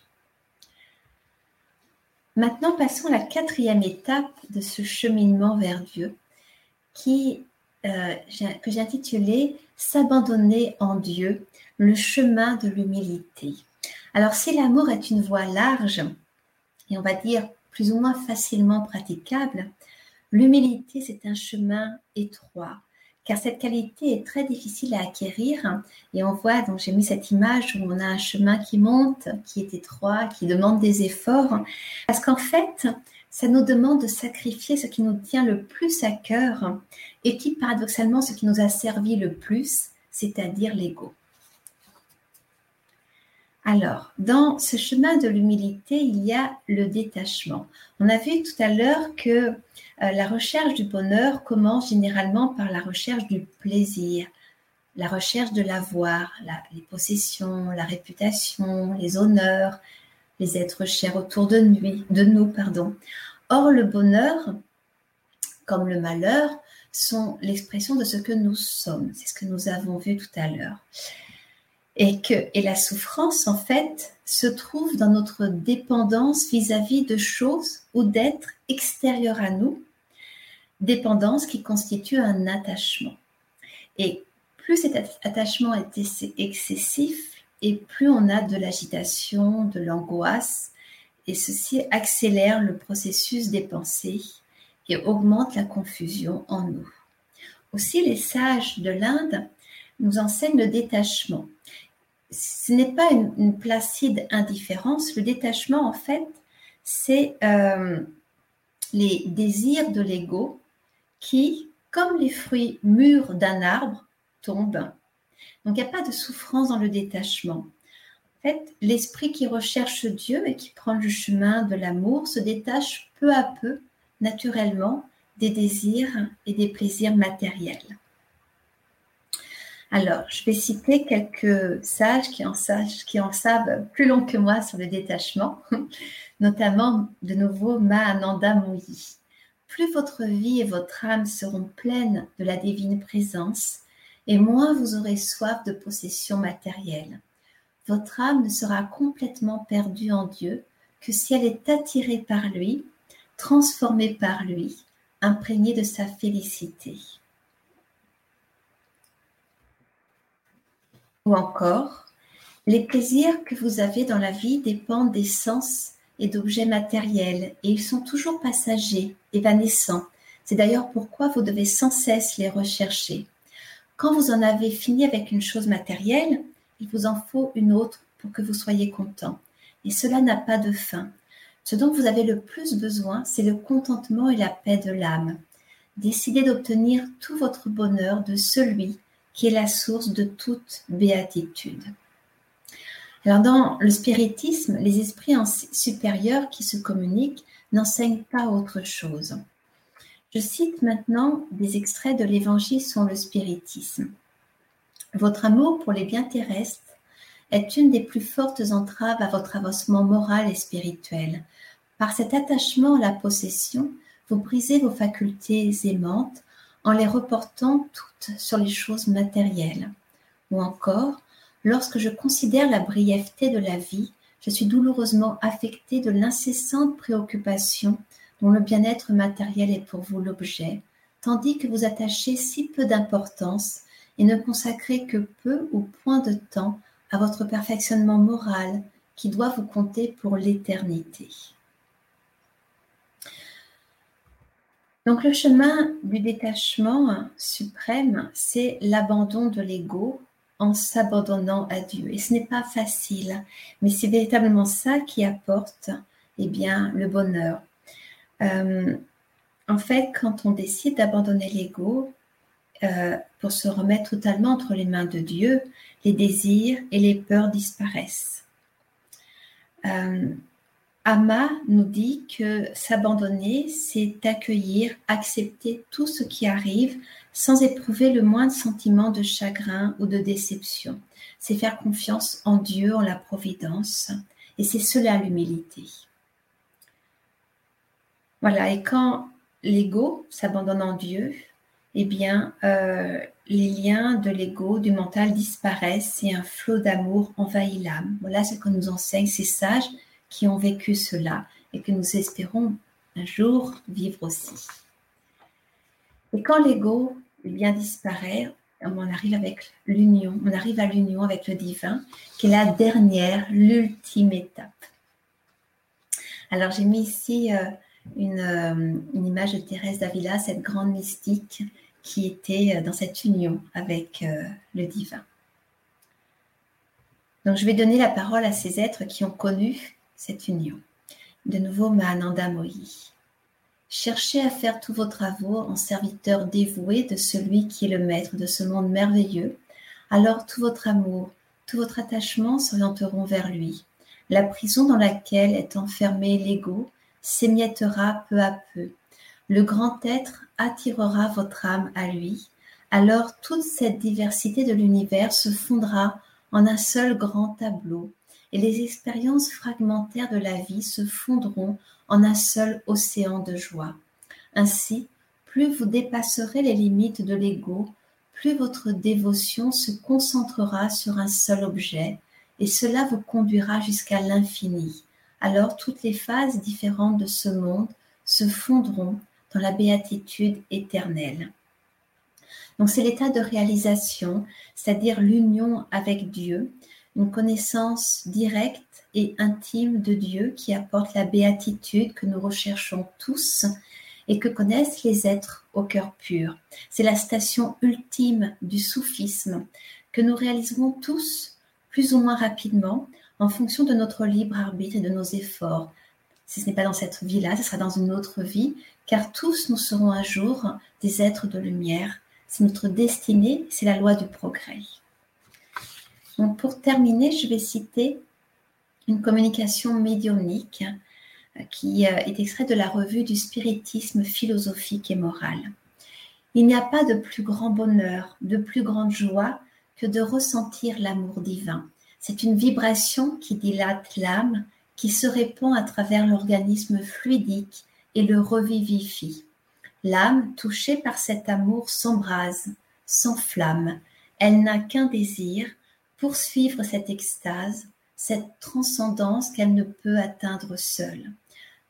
Maintenant, passons à la quatrième étape de ce cheminement vers Dieu, euh, que j'ai intitulé S'abandonner en Dieu, le chemin de l'humilité. Alors si l'amour est une voie large, et on va dire plus ou moins facilement praticable, l'humilité c'est un chemin étroit, car cette qualité est très difficile à acquérir. Et on voit, donc j'ai mis cette image où on a un chemin qui monte, qui est étroit, qui demande des efforts, parce qu'en fait, ça nous demande de sacrifier ce qui nous tient le plus à cœur et qui, paradoxalement, ce qui nous a servi le plus, c'est-à-dire l'ego. Alors, dans ce chemin de l'humilité, il y a le détachement. On a vu tout à l'heure que euh, la recherche du bonheur commence généralement par la recherche du plaisir, la recherche de l'avoir, les possessions, la réputation, les honneurs, les êtres chers autour de nous, de nous pardon. Or, le bonheur, comme le malheur, sont l'expression de ce que nous sommes. C'est ce que nous avons vu tout à l'heure. Et que la souffrance, en fait, se trouve dans notre dépendance vis-à-vis de choses ou d'êtres extérieurs à nous, dépendance qui constitue un attachement. Et plus cet attachement est excessif, et plus on a de l'agitation, de l'angoisse, et ceci accélère le processus des pensées et augmente la confusion en nous. Aussi, les sages de l'Inde nous enseignent le détachement. Ce n'est pas une, placide indifférence. Le détachement, en fait, c'est euh, les désirs de l'ego qui, comme les fruits mûrs d'un arbre, tombent donc il n'y a pas de souffrance dans le détachement. En fait, l'esprit qui recherche Dieu et qui prend le chemin de l'amour se détache peu à peu, naturellement, des désirs et des plaisirs matériels. Alors, je vais citer quelques sages qui en, savent plus long que moi sur le détachement, notamment de nouveau Mahananda Moyi. Plus votre vie et votre âme seront pleines de la divine présence, et moins vous aurez soif de possession matérielle. Votre âme ne sera complètement perdue en Dieu que si elle est attirée par lui, transformée par lui, imprégnée de sa félicité. Ou encore, les plaisirs que vous avez dans la vie dépendent des sens et d'objets matériels, et ils sont toujours passagers, évanescents. C'est d'ailleurs pourquoi vous devez sans cesse les rechercher. Quand vous en avez fini avec une chose matérielle, il vous en faut une autre pour que vous soyez content. Et cela n'a pas de fin. Ce dont vous avez le plus besoin, c'est le contentement et la paix de l'âme. Décidez d'obtenir tout votre bonheur de celui qui est la source de toute béatitude. Alors dans le spiritisme, les esprits supérieurs qui se communiquent n'enseignent pas autre chose. Je cite maintenant des extraits de l'Évangile sur le spiritisme. Votre amour pour les biens terrestres est une des plus fortes entraves à votre avancement moral et spirituel. Par cet attachement à la possession, vous brisez vos facultés aimantes en les reportant toutes sur les choses matérielles. Ou encore, lorsque je considère la brièveté de la vie, je suis douloureusement affectée de l'incessante préoccupation dont le bien-être matériel est pour vous l'objet, tandis que vous attachez si peu d'importance et ne consacrez que peu ou point de temps à votre perfectionnement moral qui doit vous compter pour l'éternité. Donc le chemin du détachement suprême, c'est l'abandon de l'ego en s'abandonnant à Dieu. Et ce n'est pas facile, mais c'est véritablement ça qui apporte eh bien, le bonheur. Euh, en fait, quand on décide d'abandonner l'ego euh, pour se remettre totalement entre les mains de Dieu, les désirs et les peurs disparaissent. Euh, Ama nous dit que s'abandonner, c'est accueillir, accepter tout ce qui arrive sans éprouver le moindre sentiment de chagrin ou de déception. C'est faire confiance en Dieu, en la providence, et c'est cela l'humilité. Voilà, et quand l'ego s'abandonne en Dieu, eh bien, euh, les liens de l'ego, du mental disparaissent et un flot d'amour envahit l'âme. Voilà ce que nous enseignent ces sages qui ont vécu cela et que nous espérons un jour vivre aussi. Et quand l'ego disparaît, on arrive avec l'union, on arrive à l'union avec le divin, qui est la dernière, l'ultime étape. Alors j'ai mis ici euh, une, euh, une, image de Thérèse d'Avila, cette grande mystique qui était euh, dans cette union avec le divin. Donc je vais donner la parole à ces êtres qui ont connu cette union. De nouveau, Mahananda Mohi. Cherchez à faire tous vos travaux en serviteur dévoué de celui qui est le maître de ce monde merveilleux. Alors tout votre amour, tout votre attachement s'orienteront vers lui. La prison dans laquelle est enfermé l'ego s'émiettera peu à peu. Le grand être attirera votre âme à lui. Alors toute cette diversité de l'univers se fondra en un seul grand tableau et les expériences fragmentaires de la vie se fondront en un seul océan de joie. Ainsi, plus vous dépasserez les limites de l'ego, plus votre dévotion se concentrera sur un seul objet, et cela vous conduira jusqu'à l'infini. Alors toutes les phases différentes de ce monde se fondront dans la béatitude éternelle. Donc c'est l'état de réalisation, c'est-à-dire l'union avec Dieu, une connaissance directe et intime de Dieu qui apporte la béatitude que nous recherchons tous et que connaissent les êtres au cœur pur. C'est la station ultime du soufisme que nous réaliserons tous plus ou moins rapidement en fonction de notre libre arbitre et de nos efforts. Si ce n'est pas dans cette vie-là, ce sera dans une autre vie, car tous nous serons un jour des êtres de lumière. C'est notre destinée, c'est la loi du progrès pour terminer, je vais citer une communication médiumnique euh, qui euh, est extraite de la revue du spiritisme philosophique et moral. Il n'y a pas de plus grand bonheur, de plus grande joie que de ressentir l'amour divin. C'est une vibration qui dilate l'âme, qui se répand à travers l'organisme fluidique et le revivifie. L'âme, touchée par cet amour, s'embrase, s'enflamme. Elle n'a qu'un désir, poursuivre cette extase, cette transcendance qu'elle ne peut atteindre seule.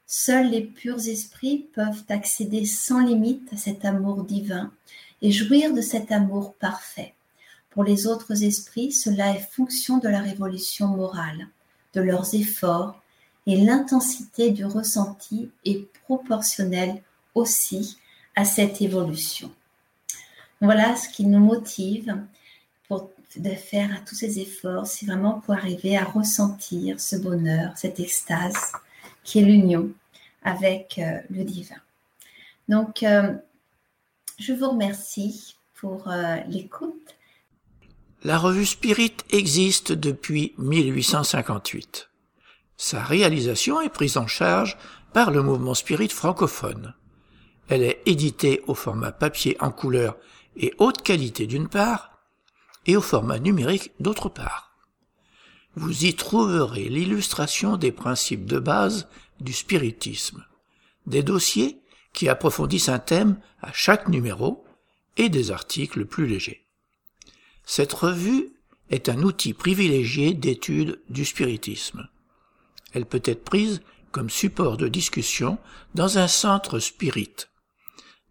Seuls les purs esprits peuvent accéder sans limite à cet amour divin et jouir de cet amour parfait. Pour les autres esprits, cela est fonction de la révolution morale, de leurs efforts et l'intensité du ressenti est proportionnelle aussi à cette évolution. Voilà ce qui nous motive de faire tous ces efforts, c'est vraiment pour arriver à ressentir ce bonheur, cette extase qui est l'union avec euh, le divin. Donc, euh, je vous remercie pour euh, l'écoute. La revue Spirit existe depuis 1858. Sa réalisation est prise en charge par le mouvement Spirit francophone. Elle est éditée au format papier en couleur et haute qualité d'une part, et au format numérique d'autre part. Vous y trouverez l'illustration des principes de base du spiritisme, des dossiers qui approfondissent un thème à chaque numéro et des articles plus légers. Cette revue est un outil privilégié d'étude du spiritisme. Elle peut être prise comme support de discussion dans un centre spirit.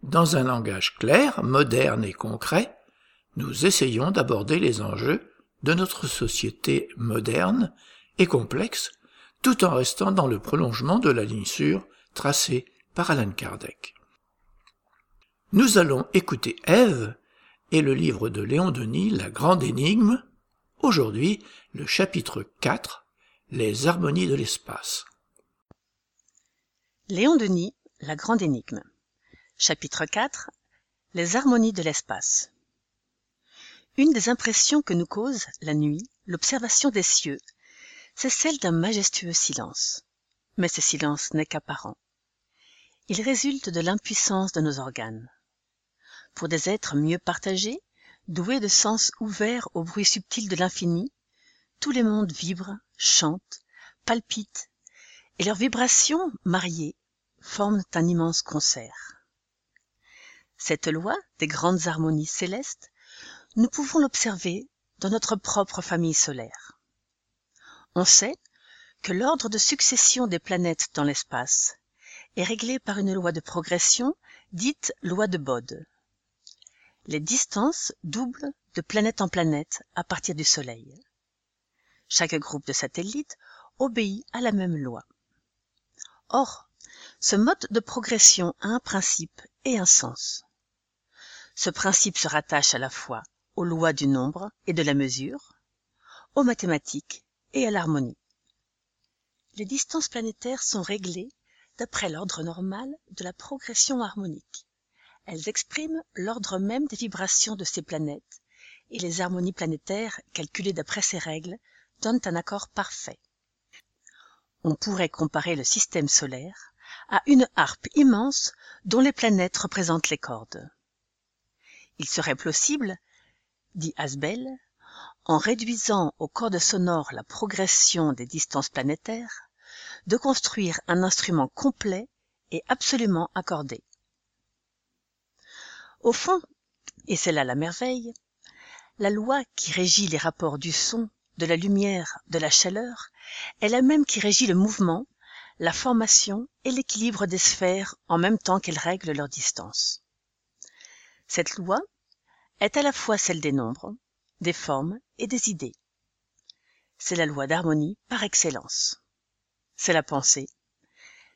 Dans un langage clair, moderne et concret, nous essayons d'aborder les enjeux de notre société moderne et complexe tout en restant dans le prolongement de la ligne sûre tracée par Alan Kardec. Nous allons écouter Ève et le livre de Léon Denis, La Grande Énigme, aujourd'hui le chapitre 4, Les harmonies de l'espace. Léon Denis, La Grande Énigme. Chapitre 4, Les harmonies de l'espace. Une des impressions que nous cause, la nuit, l'observation des cieux, c'est celle d'un majestueux silence. Mais ce silence n'est qu'apparent. Il résulte de l'impuissance de nos organes. Pour des êtres mieux partagés, doués de sens ouverts au bruit subtil de l'infini, tous les mondes vibrent, chantent, palpitent, et leurs vibrations, mariées, forment un immense concert. Cette loi des grandes harmonies célestes nous pouvons l'observer dans notre propre famille solaire. On sait que l'ordre de succession des planètes dans l'espace est réglé par une loi de progression dite loi de Bode. Les distances doublent de planète en planète à partir du Soleil. Chaque groupe de satellites obéit à la même loi. Or, ce mode de progression a un principe et un sens. Ce principe se rattache à la fois aux lois du nombre et de la mesure, aux mathématiques et à l'harmonie. Les distances planétaires sont réglées d'après l'ordre normal de la progression harmonique. Elles expriment l'ordre même des vibrations de ces planètes, et les harmonies planétaires, calculées d'après ces règles, donnent un accord parfait. On pourrait comparer le système solaire à une harpe immense dont les planètes représentent les cordes. Il serait possible dit Asbel, en réduisant aux cordes sonores la progression des distances planétaires, de construire un instrument complet et absolument accordé. Au fond, et c'est là la merveille, la loi qui régit les rapports du son, de la lumière, de la chaleur, est la même qui régit le mouvement, la formation et l'équilibre des sphères en même temps qu'elle règle leur distance. Cette loi, est à la fois celle des nombres, des formes et des idées. C'est la loi d'harmonie par excellence. C'est la pensée.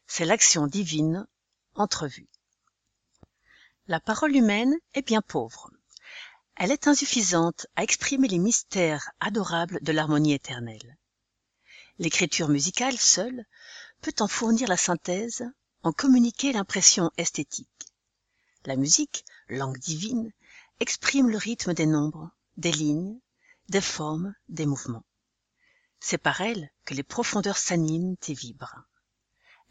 C'est l'action divine entrevue. La parole humaine est bien pauvre. Elle est insuffisante à exprimer les mystères adorables de l'harmonie éternelle. L'écriture musicale seule peut en fournir la synthèse, en communiquer l'impression esthétique. La musique, langue divine, exprime le rythme des nombres, des lignes, des formes, des mouvements. C'est par elle que les profondeurs s'animent et vibrent.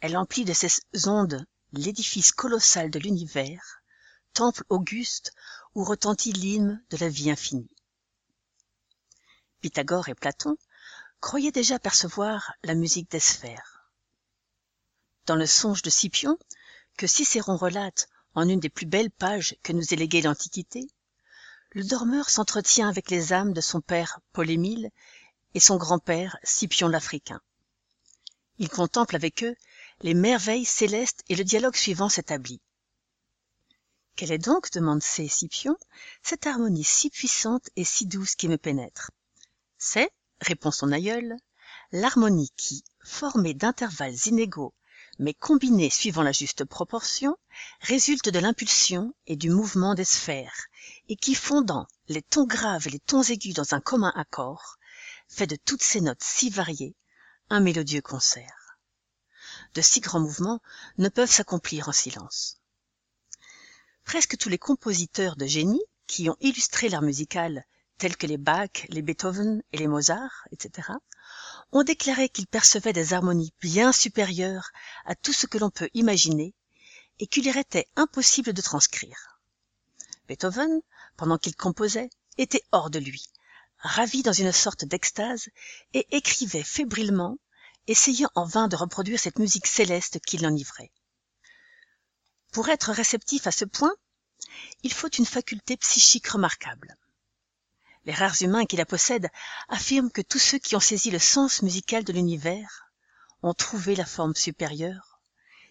Elle emplit de ses ondes l'édifice colossal de l'univers, temple auguste où retentit l'hymne de la vie infinie. Pythagore et Platon croyaient déjà percevoir la musique des sphères. Dans le songe de Scipion, que Cicéron relate en une des plus belles pages que nous ait léguées l'Antiquité, le dormeur s'entretient avec les âmes de son père Paul-Émile et son grand-père Scipion l'Africain. Il contemple avec eux les merveilles célestes et le dialogue suivant s'établit. Quelle est donc, demande C. Scipion, cette harmonie si puissante et si douce qui me pénètre? C'est, répond son aïeul, l'harmonie qui, formée d'intervalles inégaux, mais combinée suivant la juste proportion, résulte de l'impulsion et du mouvement des sphères, et qui fondant les tons graves et les tons aigus dans un commun accord, fait de toutes ces notes si variées un mélodieux concert. De si grands mouvements ne peuvent s'accomplir en silence. Presque tous les compositeurs de génie qui ont illustré l'art musical, tels que les Bach, les Beethoven et les Mozart, etc., ont déclaré qu'ils percevaient des harmonies bien supérieures à tout ce que l'on peut imaginer et qu'il leur était impossible de transcrire. Beethoven, pendant qu'il composait, était hors de lui, ravi dans une sorte d'extase, et écrivait fébrilement, essayant en vain de reproduire cette musique céleste qui l'enivrait. Pour être réceptif à ce point, il faut une faculté psychique remarquable. Les rares humains qui la possèdent affirment que tous ceux qui ont saisi le sens musical de l'univers ont trouvé la forme supérieure,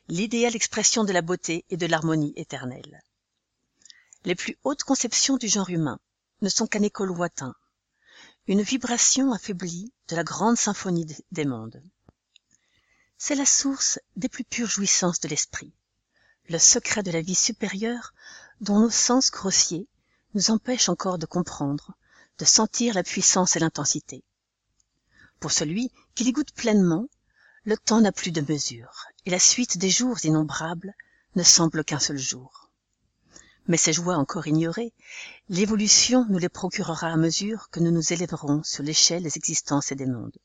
l'idéale expression de la beauté et de l'harmonie éternelle. Les plus hautes conceptions du genre humain ne sont qu'un écho lointain, une vibration affaiblie de la grande symphonie des mondes. C'est la source des plus pures jouissances de l'esprit, le secret de la vie supérieure dont nos sens grossiers nous empêchent encore de comprendre, de sentir la puissance et l'intensité. Pour celui qui les goûte pleinement, le temps n'a plus de mesure, et la suite des jours innombrables ne semble qu'un seul jour. Mais ces joies encore ignorées, l'évolution nous les procurera à mesure que nous nous élèverons sur l'échelle des existences et des mondes.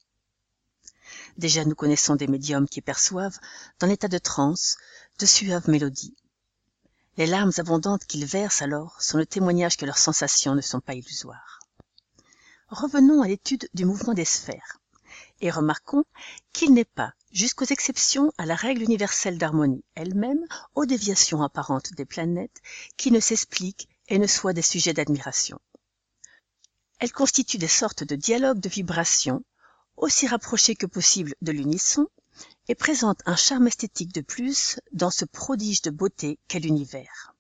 Déjà nous connaissons des médiums qui perçoivent, dans l'état de transe, de suaves mélodies. Les larmes abondantes qu'ils versent alors sont le témoignage que leurs sensations ne sont pas illusoires. Revenons à l'étude du mouvement des sphères, et remarquons qu'il n'est pas, jusqu'aux exceptions à la règle universelle d'harmonie elle-même, aux déviations apparentes des planètes, qui ne s'expliquent et ne soient des sujets d'admiration. Elles constituent des sortes de dialogues de vibrations, aussi rapprochés que possible de l'unisson, et présentent un charme esthétique de plus dans ce prodige de beauté qu'est l'univers.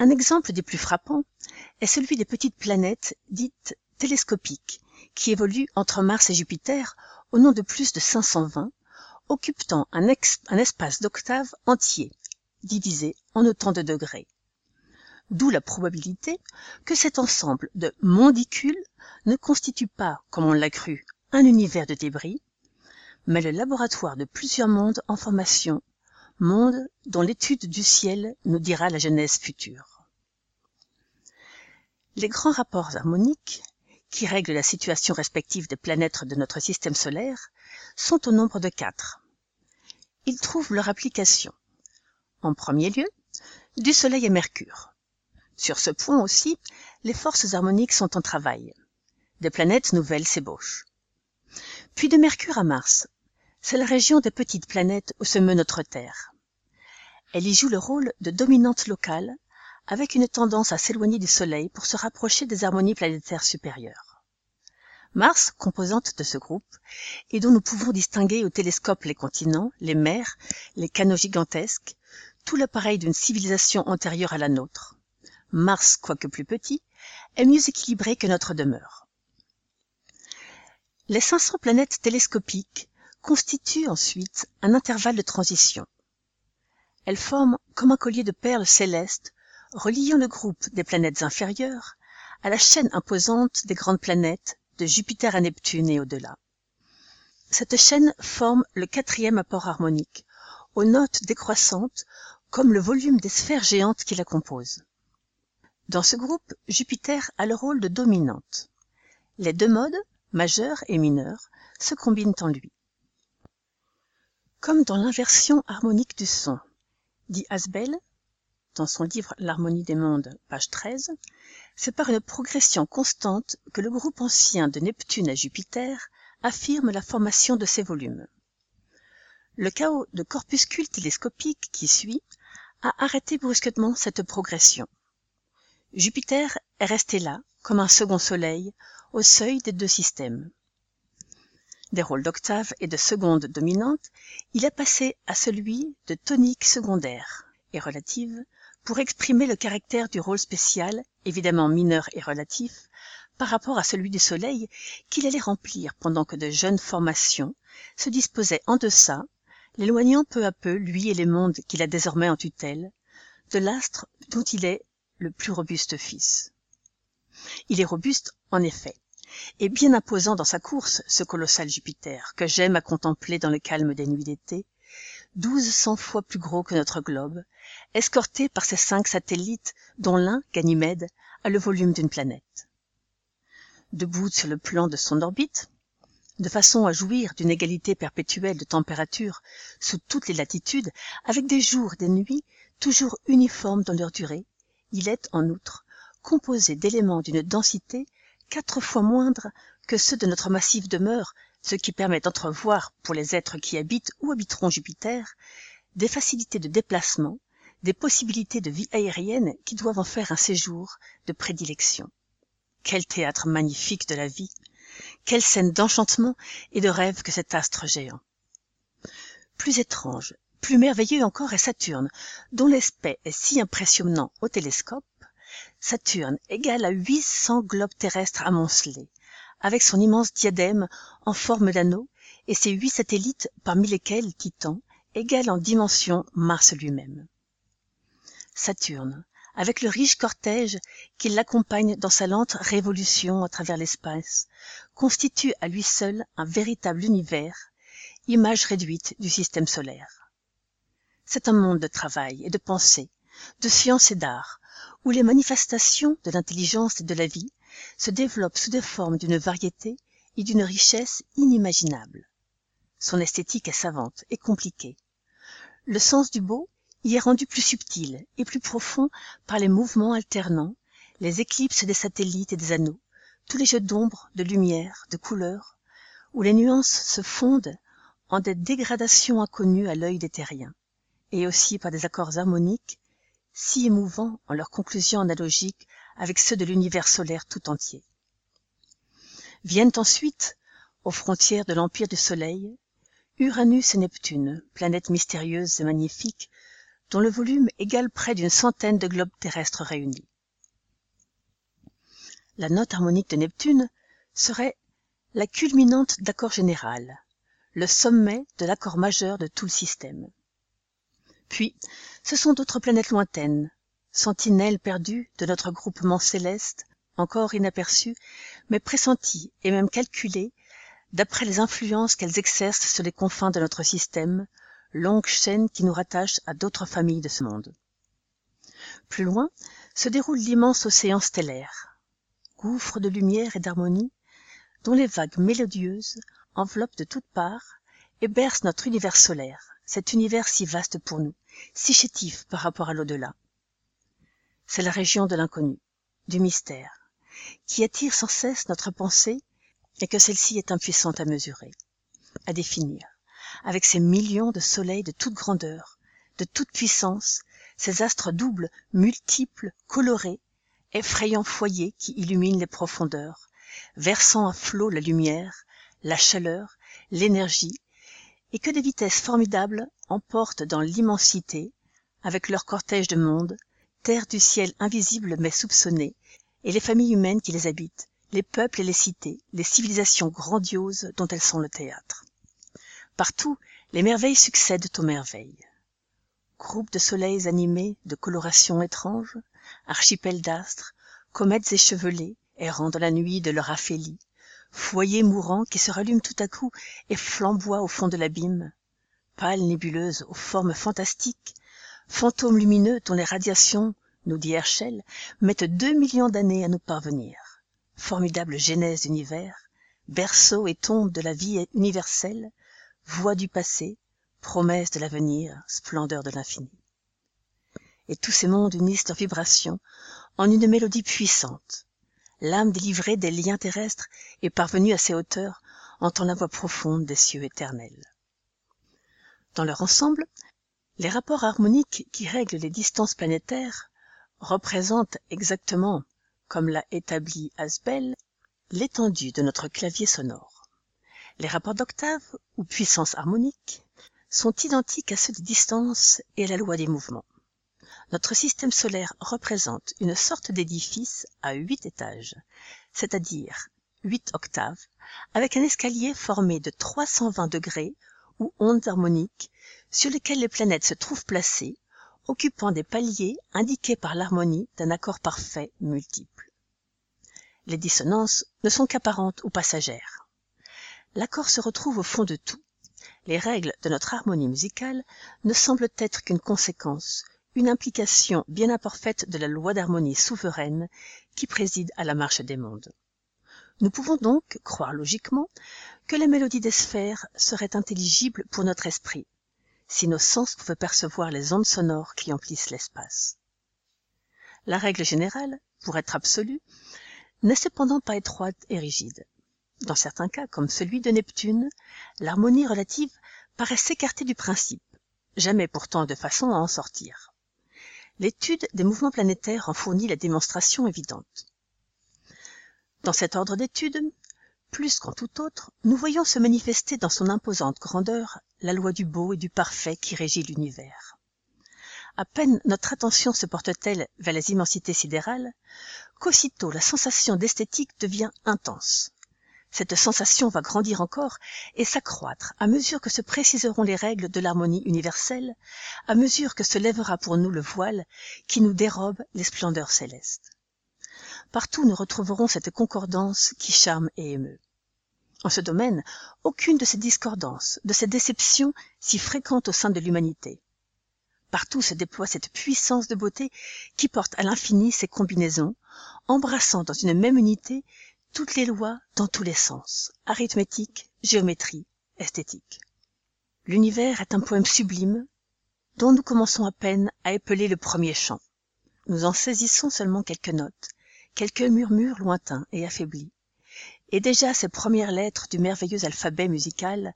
Un exemple des plus frappants est celui des petites planètes dites télescopiques, qui évoluent entre Mars et Jupiter au nom de plus de 520, occupant un, un espace d'octave entier, divisé en autant de degrés. D'où la probabilité que cet ensemble de mondicules ne constitue pas, comme on l'a cru, un univers de débris, mais le laboratoire de plusieurs mondes en formation, mondes dont l'étude du ciel nous dira la genèse future. Les grands rapports harmoniques, qui règlent la situation respective des planètes de notre système solaire, sont au nombre de quatre. Ils trouvent leur application, en premier lieu, du Soleil et Mercure. Sur ce point aussi, les forces harmoniques sont en travail. Des planètes nouvelles s'ébauchent. Puis de Mercure à Mars, c'est la région des petites planètes où se meut notre Terre. Elle y joue le rôle de dominante locale, avec une tendance à s'éloigner du Soleil pour se rapprocher des harmonies planétaires supérieures. Mars, composante de ce groupe, et dont nous pouvons distinguer au télescope les continents, les mers, les canaux gigantesques, tout l'appareil d'une civilisation antérieure à la nôtre. Mars, quoique plus petit, est mieux équilibré que notre demeure. Les 500 planètes télescopiques constitue ensuite un intervalle de transition. Elle forme comme un collier de perles célestes reliant le groupe des planètes inférieures à la chaîne imposante des grandes planètes de Jupiter à Neptune et au-delà. Cette chaîne forme le quatrième apport harmonique, aux notes décroissantes comme le volume des sphères géantes qui la composent. Dans ce groupe, Jupiter a le rôle de dominante. Les deux modes, majeur et mineur, se combinent en lui. Comme dans l'inversion harmonique du son, dit dans son livre L'harmonie des mondes, page 13, c'est par une progression constante que le groupe ancien de Neptune à Jupiter affirme la formation de ces volumes. Le chaos de corpuscules télescopiques qui suit a arrêté brusquement cette progression. Jupiter est resté là, comme un second soleil, au seuil des deux systèmes des rôles d'octave et de seconde dominante, il est passé à celui de tonique secondaire et relative pour exprimer le caractère du rôle spécial, évidemment mineur et relatif, par rapport à celui du Soleil qu'il allait remplir pendant que de jeunes formations se disposaient en deçà, l'éloignant peu à peu, lui et les mondes qu'il a désormais en tutelle, de l'astre dont il est le plus robuste fils. Il est robuste, en effet, et bien imposant dans sa course, ce colossal Jupiter, que j'aime à contempler dans le calme des nuits d'été, douze cents fois plus gros que notre globe, escorté par ses cinq satellites, dont l'un, Ganymède, a le volume d'une planète. Debout sur le plan de son orbite, de façon à jouir d'une égalité perpétuelle de température sous toutes les latitudes, avec des jours et des nuits toujours uniformes dans leur durée, il est, en outre, composé d'éléments d'une densité quatre fois moindre que ceux de notre massif demeure, ce qui permet d'entrevoir, pour les êtres qui habitent ou habiteront Jupiter, des facilités de déplacement, des possibilités de vie aérienne qui doivent en faire un séjour de prédilection. Quel théâtre magnifique de la vie, quelle scène d'enchantement et de rêve que cet astre géant. Plus étrange, plus merveilleux encore est Saturne, dont l'aspect est si impressionnant au télescope Saturne égale à huit cents globes terrestres amoncelés, avec son immense diadème en forme d'anneau et ses huit satellites parmi lesquels Titan égale en dimension Mars lui-même. Saturne, avec le riche cortège qui l'accompagne dans sa lente révolution à travers l'espace, constitue à lui seul un véritable univers, image réduite du système solaire. C'est un monde de travail et de pensée, de science et d'art, où les manifestations de l'intelligence et de la vie se développent sous des formes d'une variété et d'une richesse inimaginables. Son esthétique est savante et compliquée. Le sens du beau y est rendu plus subtil et plus profond par les mouvements alternants, les éclipses des satellites et des anneaux, tous les jeux d'ombre, de lumière, de couleurs, où les nuances se fondent en des dégradations inconnues à l'œil des terriens, et aussi par des accords harmoniques si émouvants en leurs conclusions analogiques avec ceux de l'univers solaire tout entier. Viennent ensuite, aux frontières de l'empire du Soleil, Uranus et Neptune, planètes mystérieuses et magnifiques, dont le volume égale près d'une centaine de globes terrestres réunis. La note harmonique de Neptune serait la culminante d'accord général, le sommet de l'accord majeur de tout le système. Puis, ce sont d'autres planètes lointaines, sentinelles perdues de notre groupement céleste, encore inaperçues, mais pressenties et même calculées d'après les influences qu'elles exercent sur les confins de notre système, longue chaîne qui nous rattache à d'autres familles de ce monde. Plus loin se déroule l'immense océan stellaire, gouffre de lumière et d'harmonie, dont les vagues mélodieuses enveloppent de toutes parts et bercent notre univers solaire, cet univers si vaste pour nous, si chétif par rapport à l'au-delà. C'est la région de l'inconnu, du mystère, qui attire sans cesse notre pensée et que celle-ci est impuissante à mesurer, à définir, avec ses millions de soleils de toute grandeur, de toute puissance, ces astres doubles, multiples, colorés, effrayants foyers qui illuminent les profondeurs, versant à flots la lumière, la chaleur, l'énergie, et que des vitesses formidables emportent dans l'immensité, avec leur cortège de monde, terre du ciel invisible mais soupçonné, et les familles humaines qui les habitent, les peuples et les cités, les civilisations grandioses dont elles sont le théâtre. Partout, les merveilles succèdent aux merveilles. Groupes de soleils animés de colorations étranges, archipels d'astres, comètes échevelées, errant dans la nuit de leur aphélie, foyer mourant qui se rallume tout à coup et flamboie au fond de l'abîme, pâle nébuleuse aux formes fantastiques, fantômes lumineux dont les radiations, nous dit Herschel, mettent deux millions d'années à nous parvenir, formidable genèse d'univers, berceau et tombe de la vie universelle, voix du passé, promesse de l'avenir, splendeur de l'infini. Et tous ces mondes unissent leurs vibrations en une mélodie puissante, l'âme délivrée des liens terrestres et parvenue à ces hauteurs entend la voix profonde des cieux éternels. Dans leur ensemble, les rapports harmoniques qui règlent les distances planétaires représentent exactement, comme l'a établi Asbel, l'étendue de notre clavier sonore. Les rapports d'octave ou puissance harmonique sont identiques à ceux des distances et à la loi des mouvements. Notre système solaire représente une sorte d'édifice à huit étages, c'est-à-dire huit octaves, avec un escalier formé de 320 degrés ou ondes harmoniques sur lesquelles les planètes se trouvent placées, occupant des paliers indiqués par l'harmonie d'un accord parfait multiple. Les dissonances ne sont qu'apparentes ou passagères. L'accord se retrouve au fond de tout. Les règles de notre harmonie musicale ne semblent être qu'une conséquence, une implication bien imparfaite de la loi d'harmonie souveraine qui préside à la marche des mondes. Nous pouvons donc croire logiquement que la mélodie des sphères serait intelligible pour notre esprit, si nos sens pouvaient percevoir les ondes sonores qui emplissent l'espace. La règle générale, pour être absolue, n'est cependant pas étroite et rigide. Dans certains cas, comme celui de Neptune, l'harmonie relative paraît s'écarter du principe, jamais pourtant de façon à en sortir. L'étude des mouvements planétaires en fournit la démonstration évidente. Dans cet ordre d'études, plus qu'en tout autre, nous voyons se manifester dans son imposante grandeur la loi du beau et du parfait qui régit l'univers. À peine notre attention se porte-t-elle vers les immensités sidérales, qu'aussitôt la sensation d'esthétique devient intense. Cette sensation va grandir encore et s'accroître à mesure que se préciseront les règles de l'harmonie universelle, à mesure que se lèvera pour nous le voile qui nous dérobe les splendeurs célestes. Partout nous retrouverons cette concordance qui charme et émeut. En ce domaine, aucune de ces discordances, de ces déceptions si fréquentes au sein de l'humanité. Partout se déploie cette puissance de beauté qui porte à l'infini ses combinaisons, embrassant dans une même unité toutes les lois dans tous les sens, arithmétique, géométrie, esthétique. L'univers est un poème sublime dont nous commençons à peine à épeler le premier chant. Nous en saisissons seulement quelques notes, quelques murmures lointains et affaiblis. Et déjà ces premières lettres du merveilleux alphabet musical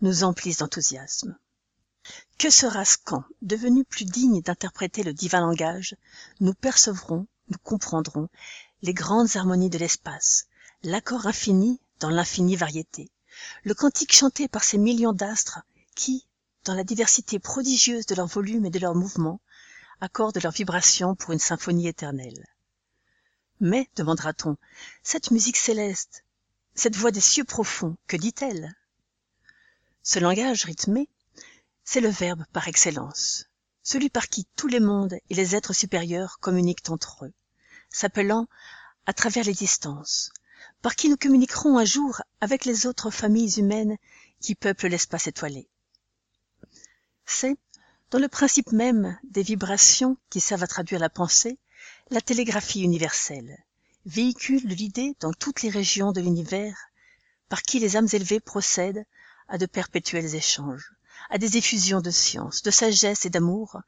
nous emplissent d'enthousiasme. Que sera-ce quand, devenu plus digne d'interpréter le divin langage, nous percevrons, nous comprendrons les grandes harmonies de l'espace, l'accord infini dans l'infinie variété, le cantique chanté par ces millions d'astres qui, dans la diversité prodigieuse de leur volume et de leurs mouvements, accordent leurs vibrations pour une symphonie éternelle. Mais, demandera-t-on, cette musique céleste, cette voix des cieux profonds, que dit-elle? Ce langage rythmé, c'est le Verbe par excellence, celui par qui tous les mondes et les êtres supérieurs communiquent entre eux, s'appelant à travers les distances, par qui nous communiquerons un jour avec les autres familles humaines qui peuplent l'espace étoilé. C'est, dans le principe même des vibrations qui servent à traduire la pensée, la télégraphie universelle, véhicule de l'idée dans toutes les régions de l'univers, par qui les âmes élevées procèdent à de perpétuels échanges, à des effusions de science, de sagesse et d'amour,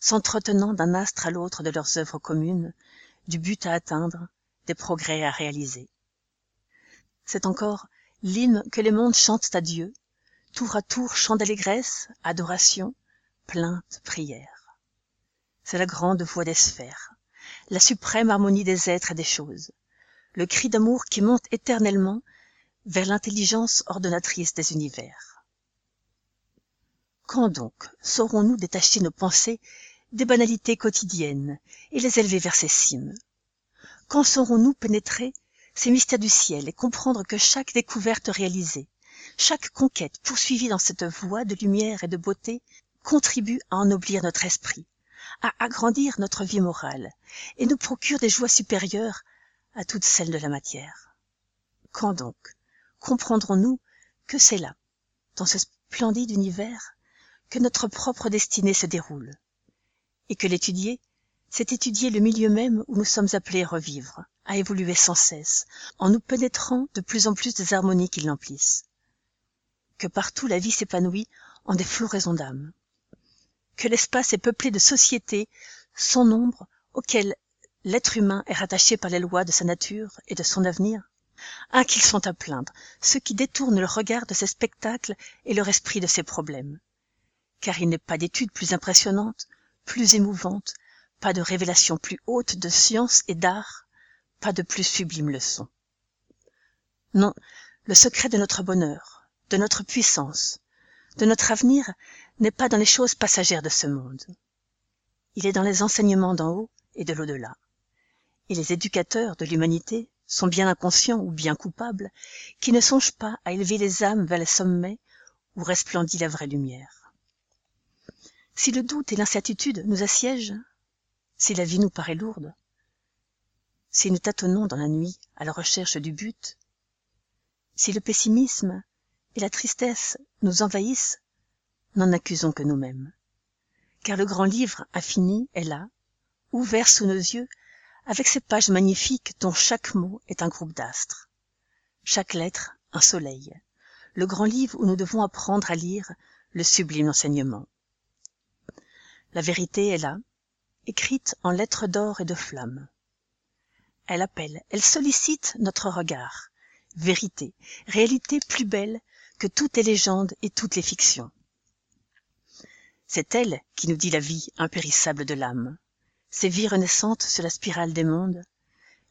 s'entretenant d'un astre à l'autre de leurs œuvres communes, du but à atteindre, des progrès à réaliser c'est encore l'hymne que les mondes chantent à Dieu, tour à tour chant d'allégresse, adoration, plainte, prière. C'est la grande voix des sphères, la suprême harmonie des êtres et des choses, le cri d'amour qui monte éternellement vers l'intelligence ordonnatrice des univers. Quand donc saurons-nous détacher nos pensées des banalités quotidiennes et les élever vers ces cimes? Quand saurons-nous pénétrer ces mystères du ciel et comprendre que chaque découverte réalisée, chaque conquête poursuivie dans cette voie de lumière et de beauté contribue à ennoblir notre esprit, à agrandir notre vie morale et nous procure des joies supérieures à toutes celles de la matière. Quand donc comprendrons-nous que c'est là, dans ce splendide univers, que notre propre destinée se déroule, et que l'étudier, c'est étudier le milieu même où nous sommes appelés à revivre, à évoluer sans cesse, en nous pénétrant de plus en plus des harmonies qui l'emplissent. Que partout la vie s'épanouit en des floraisons d'âme. Que l'espace est peuplé de sociétés sans nombre auxquelles l'être humain est rattaché par les lois de sa nature et de son avenir. Ah, qu'ils sont à plaindre, ceux qui détournent leur regard de ces spectacles et leur esprit de ces problèmes. Car il n'est pas d'étude plus impressionnante, plus émouvante, pas de révélation plus haute de science et d'art, pas de plus sublime leçon. Non, le secret de notre bonheur, de notre puissance, de notre avenir n'est pas dans les choses passagères de ce monde. Il est dans les enseignements d'en haut et de l'au-delà. Et les éducateurs de l'humanité sont bien inconscients ou bien coupables qui ne songent pas à élever les âmes vers les sommets où resplendit la vraie lumière. Si le doute et l'incertitude nous assiègent, si la vie nous paraît lourde, si nous tâtonnons dans la nuit à la recherche du but, si le pessimisme et la tristesse nous envahissent, n'en accusons que nous-mêmes. Car le grand livre infini est là, ouvert sous nos yeux, avec ses pages magnifiques dont chaque mot est un groupe d'astres, chaque lettre un soleil, le grand livre où nous devons apprendre à lire le sublime enseignement. La vérité est là, écrite en lettres d'or et de flammes. Elle appelle, elle sollicite notre regard. Vérité, réalité plus belle que toutes les légendes et toutes les fictions. C'est elle qui nous dit la vie impérissable de l'âme, ses vies renaissantes sur la spirale des mondes,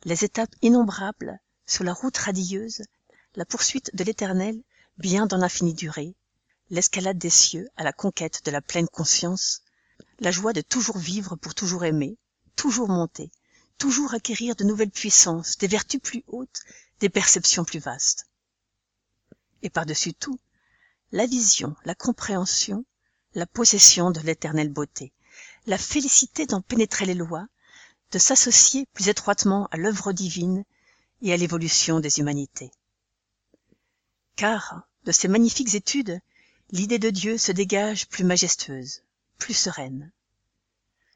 les étapes innombrables sur la route radieuse, la poursuite de l'éternel bien dans l'infinie durée, l'escalade des cieux à la conquête de la pleine conscience, la joie de toujours vivre pour toujours aimer, toujours monter, toujours acquérir de nouvelles puissances, des vertus plus hautes, des perceptions plus vastes. Et par-dessus tout, la vision, la compréhension, la possession de l'éternelle beauté, la félicité d'en pénétrer les lois, de s'associer plus étroitement à l'œuvre divine et à l'évolution des humanités. Car, de ces magnifiques études, l'idée de Dieu se dégage plus majestueuse, plus sereine.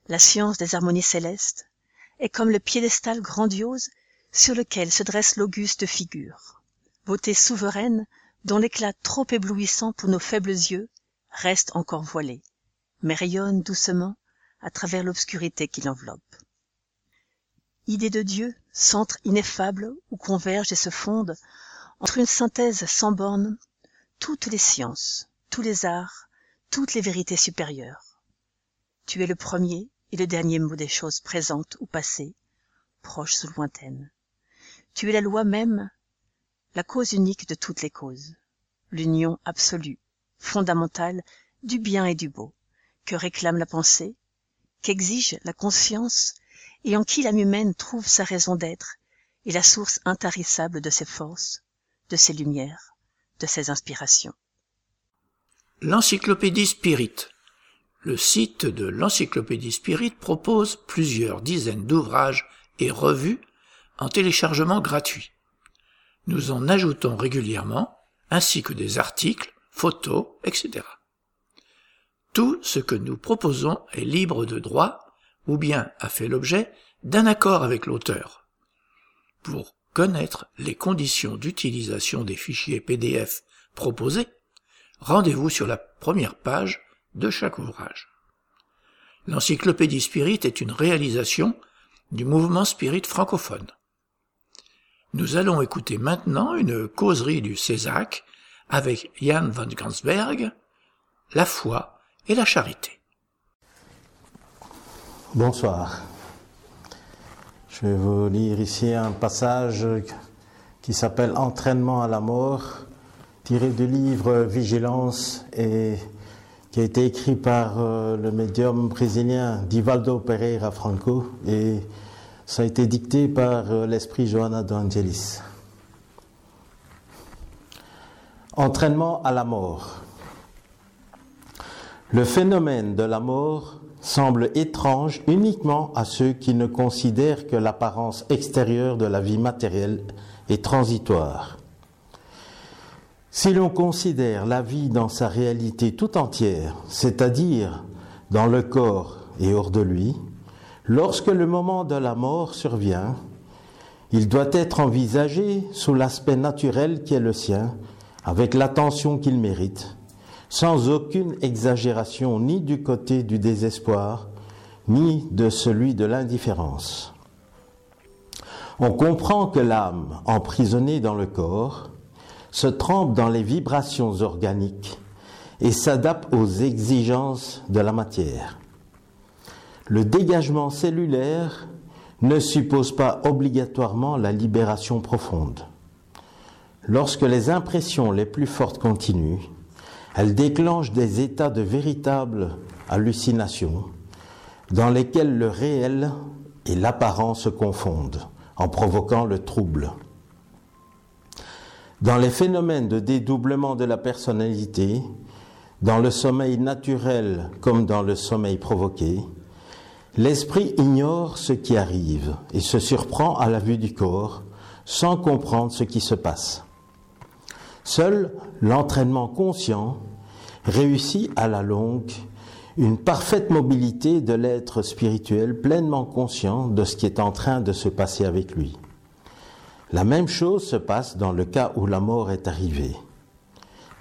La science des harmonies célestes est comme le piédestal grandiose sur lequel se dresse l'auguste figure, beauté souveraine dont l'éclat trop éblouissant pour nos faibles yeux reste encore voilé, mais rayonne doucement à travers l'obscurité qui l'enveloppe. Idée de Dieu, centre ineffable où convergent et se fondent, entre une synthèse sans bornes, toutes les sciences, tous les arts, toutes les vérités supérieures. Tu es le premier et le dernier mot des choses présentes ou passées, proches ou lointaines. Tu es la loi même, la cause unique de toutes les causes, l'union absolue, fondamentale du bien et du beau, que réclame la pensée, qu'exige la conscience et en qui l'âme humaine trouve sa raison d'être et la source intarissable de ses forces, de ses lumières, de ses inspirations. L'encyclopédie Spirit. Le site de l'encyclopédie Spirit propose plusieurs dizaines d'ouvrages et revues en téléchargement gratuit. Nous en ajoutons régulièrement, ainsi que des articles, photos, etc. Tout ce que nous proposons est libre de droit ou bien a fait l'objet d'un accord avec l'auteur. Pour connaître les conditions d'utilisation des fichiers PDF proposés, rendez-vous sur la première page de chaque ouvrage. L'encyclopédie Spirit est une réalisation du mouvement Spirit francophone. Nous allons écouter maintenant une causerie du Césac avec Jan van Gansberg, La foi et la charité. Bonsoir. Je vais vous lire ici un passage qui s'appelle Entraînement à la mort, tiré du livre Vigilance et qui a été écrit par euh, le médium brésilien Divaldo Pereira Franco et ça a été dicté par euh, l'esprit Johanna d'Angelis. Entraînement à la mort. Le phénomène de la mort semble étrange uniquement à ceux qui ne considèrent que l'apparence extérieure de la vie matérielle est transitoire. Si l'on considère la vie dans sa réalité tout entière, c'est-à-dire dans le corps et hors de lui, lorsque le moment de la mort survient, il doit être envisagé sous l'aspect naturel qui est le sien, avec l'attention qu'il mérite, sans aucune exagération ni du côté du désespoir, ni de celui de l'indifférence. On comprend que l'âme, emprisonnée dans le corps, se trempe dans les vibrations organiques et s'adapte aux exigences de la matière. Le dégagement cellulaire ne suppose pas obligatoirement la libération profonde. Lorsque les impressions les plus fortes continuent, elles déclenchent des états de véritable hallucination, dans lesquels le réel et l'apparence se confondent, en provoquant le trouble. Dans les phénomènes de dédoublement de la personnalité, dans le sommeil naturel comme dans le sommeil provoqué, l'esprit ignore ce qui arrive et se surprend à la vue du corps sans comprendre ce qui se passe. Seul l'entraînement conscient réussit à la longue une parfaite mobilité de l'être spirituel pleinement conscient de ce qui est en train de se passer avec lui. La même chose se passe dans le cas où la mort est arrivée.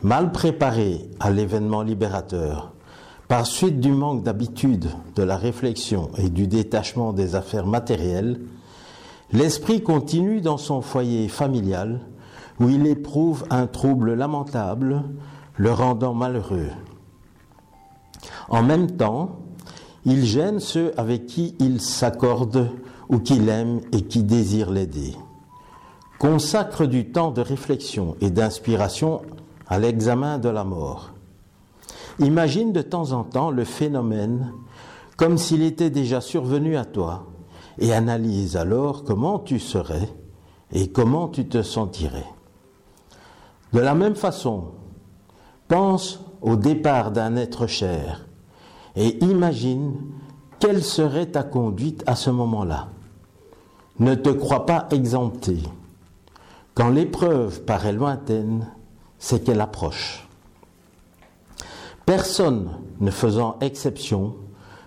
Mal préparé à l'événement libérateur, par suite du manque d'habitude, de la réflexion et du détachement des affaires matérielles, l'esprit continue dans son foyer familial où il éprouve un trouble lamentable, le rendant malheureux. En même temps, il gêne ceux avec qui il s'accorde ou qu'il aime et qui désirent l'aider. Consacre du temps de réflexion et d'inspiration à l'examen de la mort. Imagine de temps en temps le phénomène comme s'il était déjà survenu à toi et analyse alors comment tu serais et comment tu te sentirais. De la même façon, pense au départ d'un être cher et imagine quelle serait ta conduite à ce moment-là. Ne te crois pas exempté. Quand l'épreuve paraît lointaine, c'est qu'elle approche. Personne ne faisant exception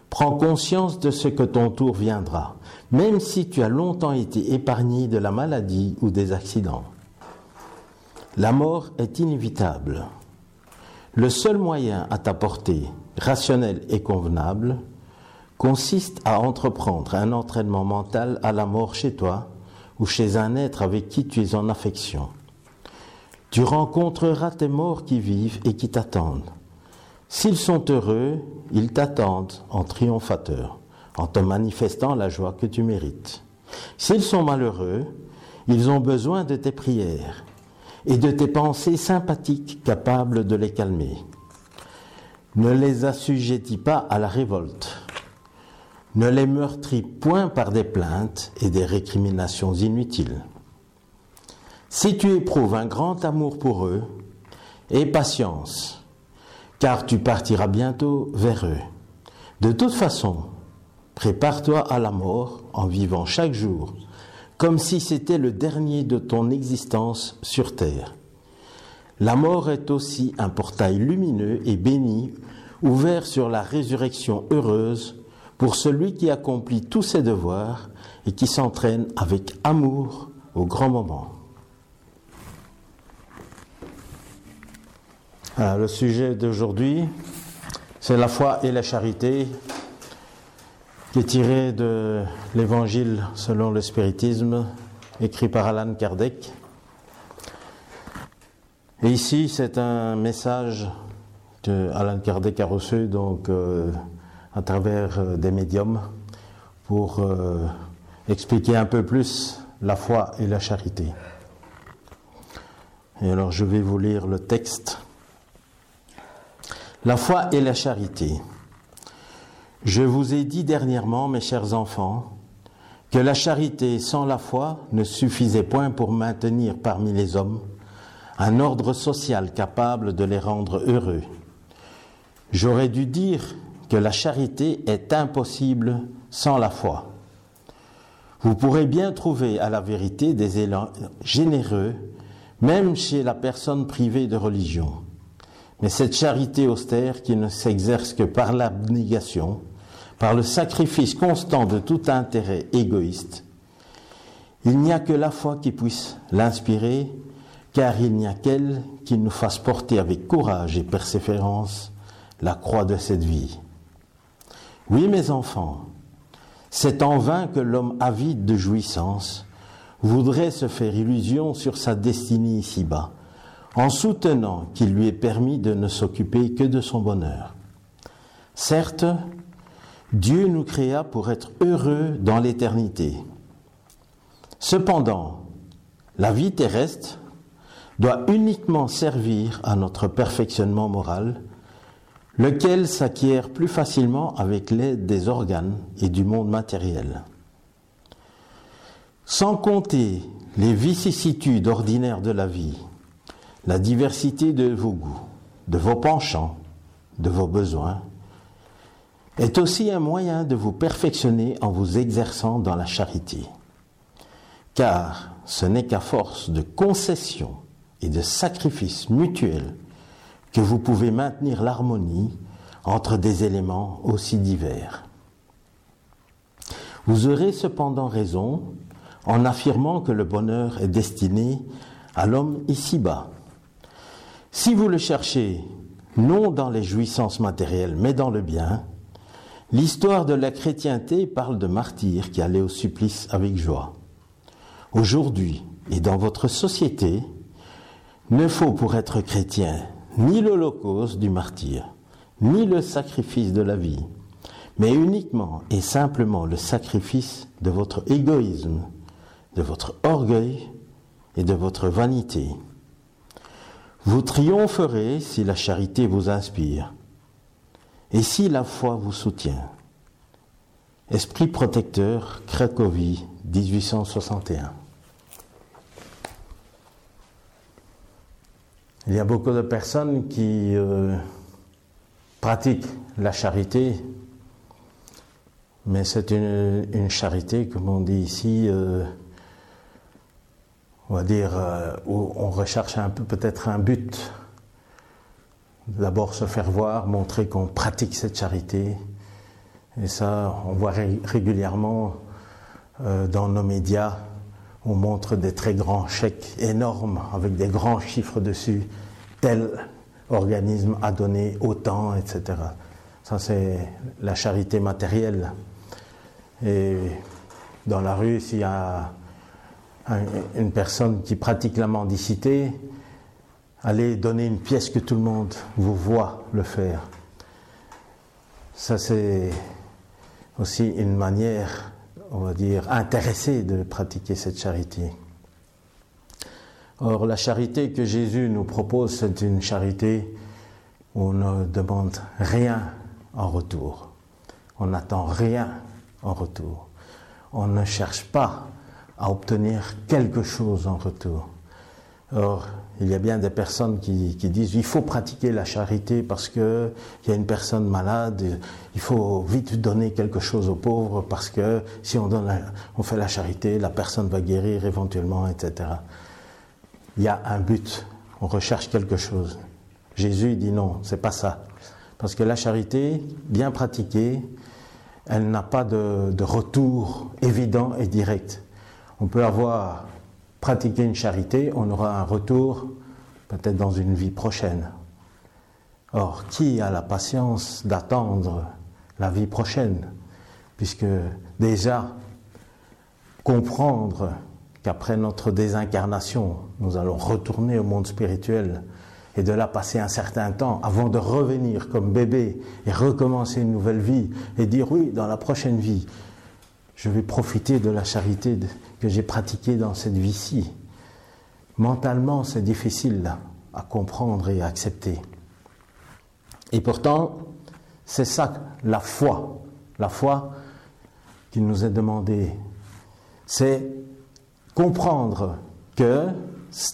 prend conscience de ce que ton tour viendra, même si tu as longtemps été épargné de la maladie ou des accidents. La mort est inévitable. Le seul moyen à ta portée, rationnel et convenable, consiste à entreprendre un entraînement mental à la mort chez toi ou chez un être avec qui tu es en affection. Tu rencontreras tes morts qui vivent et qui t'attendent. S'ils sont heureux, ils t'attendent en triomphateur, en te manifestant la joie que tu mérites. S'ils sont malheureux, ils ont besoin de tes prières et de tes pensées sympathiques capables de les calmer. Ne les assujettis pas à la révolte. Ne les meurtris point par des plaintes et des récriminations inutiles. Si tu éprouves un grand amour pour eux, aie patience, car tu partiras bientôt vers eux. De toute façon, prépare-toi à la mort en vivant chaque jour comme si c'était le dernier de ton existence sur terre. La mort est aussi un portail lumineux et béni, ouvert sur la résurrection heureuse pour celui qui accomplit tous ses devoirs et qui s'entraîne avec amour au grand moment. Le sujet d'aujourd'hui, c'est la foi et la charité qui est tiré de l'Évangile selon le spiritisme, écrit par Alan Kardec. Et ici, c'est un message que Alan Kardec a reçu donc euh, à travers euh, des médiums pour euh, expliquer un peu plus la foi et la charité. Et alors, je vais vous lire le texte. La foi et la charité. Je vous ai dit dernièrement, mes chers enfants, que la charité sans la foi ne suffisait point pour maintenir parmi les hommes un ordre social capable de les rendre heureux. J'aurais dû dire que la charité est impossible sans la foi. Vous pourrez bien trouver à la vérité des élans généreux, même chez la personne privée de religion. Mais cette charité austère qui ne s'exerce que par l'abnégation, par le sacrifice constant de tout intérêt égoïste, il n'y a que la foi qui puisse l'inspirer, car il n'y a qu'elle qui nous fasse porter avec courage et persévérance la croix de cette vie. Oui, mes enfants, c'est en vain que l'homme avide de jouissance voudrait se faire illusion sur sa destinée ici-bas, en soutenant qu'il lui est permis de ne s'occuper que de son bonheur. Certes, Dieu nous créa pour être heureux dans l'éternité. Cependant, la vie terrestre doit uniquement servir à notre perfectionnement moral, lequel s'acquiert plus facilement avec l'aide des organes et du monde matériel. Sans compter les vicissitudes ordinaires de la vie, la diversité de vos goûts, de vos penchants, de vos besoins, est aussi un moyen de vous perfectionner en vous exerçant dans la charité. Car ce n'est qu'à force de concessions et de sacrifices mutuels que vous pouvez maintenir l'harmonie entre des éléments aussi divers. Vous aurez cependant raison en affirmant que le bonheur est destiné à l'homme ici-bas. Si vous le cherchez non dans les jouissances matérielles, mais dans le bien, l'histoire de la chrétienté parle de martyrs qui allaient au supplice avec joie. Aujourd'hui, et dans votre société, ne faut pour être chrétien ni l'holocauste du martyr, ni le sacrifice de la vie, mais uniquement et simplement le sacrifice de votre égoïsme, de votre orgueil et de votre vanité. Vous triompherez si la charité vous inspire et si la foi vous soutient. Esprit protecteur, Cracovie, 1861. Il y a beaucoup de personnes qui euh, pratiquent la charité, mais c'est une, charité, comme on dit ici, euh, on va dire, euh, où on recherche un peu peut-être un but. D'abord se faire voir, montrer qu'on pratique cette charité. Et ça, on voit régulièrement dans nos médias on montre des très grands chèques énormes avec des grands chiffres dessus. Tel organisme a donné autant, etc. Ça, c'est la charité matérielle. Et dans la rue, s'il y a une personne qui pratique la mendicité, allez donner une pièce que tout le monde vous voit le faire. Ça, c'est aussi une manière on va dire, intéressé de pratiquer cette charité. Or, la charité que Jésus nous propose, c'est une charité où on ne demande rien en retour. On n'attend rien en retour. On ne cherche pas à obtenir quelque chose en retour. Or, il y a bien des personnes qui, disent il faut pratiquer la charité parce qu'il y a une personne malade, il faut vite donner quelque chose aux pauvres parce que si on, donne, on fait la charité, la personne va guérir éventuellement, etc. Il y a un but, on recherche quelque chose. Jésus dit non, c'est pas ça. Parce que la charité, bien pratiquée, elle n'a pas de retour évident et direct. On peut avoir pratiquer une charité, on aura un retour peut-être dans une vie prochaine. Or, qui a la patience d'attendre la vie prochaine? Puisque déjà, comprendre qu'après notre désincarnation, nous allons retourner au monde spirituel et de là passer un certain temps avant de revenir comme bébé et recommencer une nouvelle vie et dire oui, dans la prochaine vie, je vais profiter de la charité que j'ai pratiquée dans cette vie-ci. Mentalement, c'est difficile à comprendre et à accepter. Et pourtant, c'est ça la foi. La foi qui nous est demandée, c'est comprendre que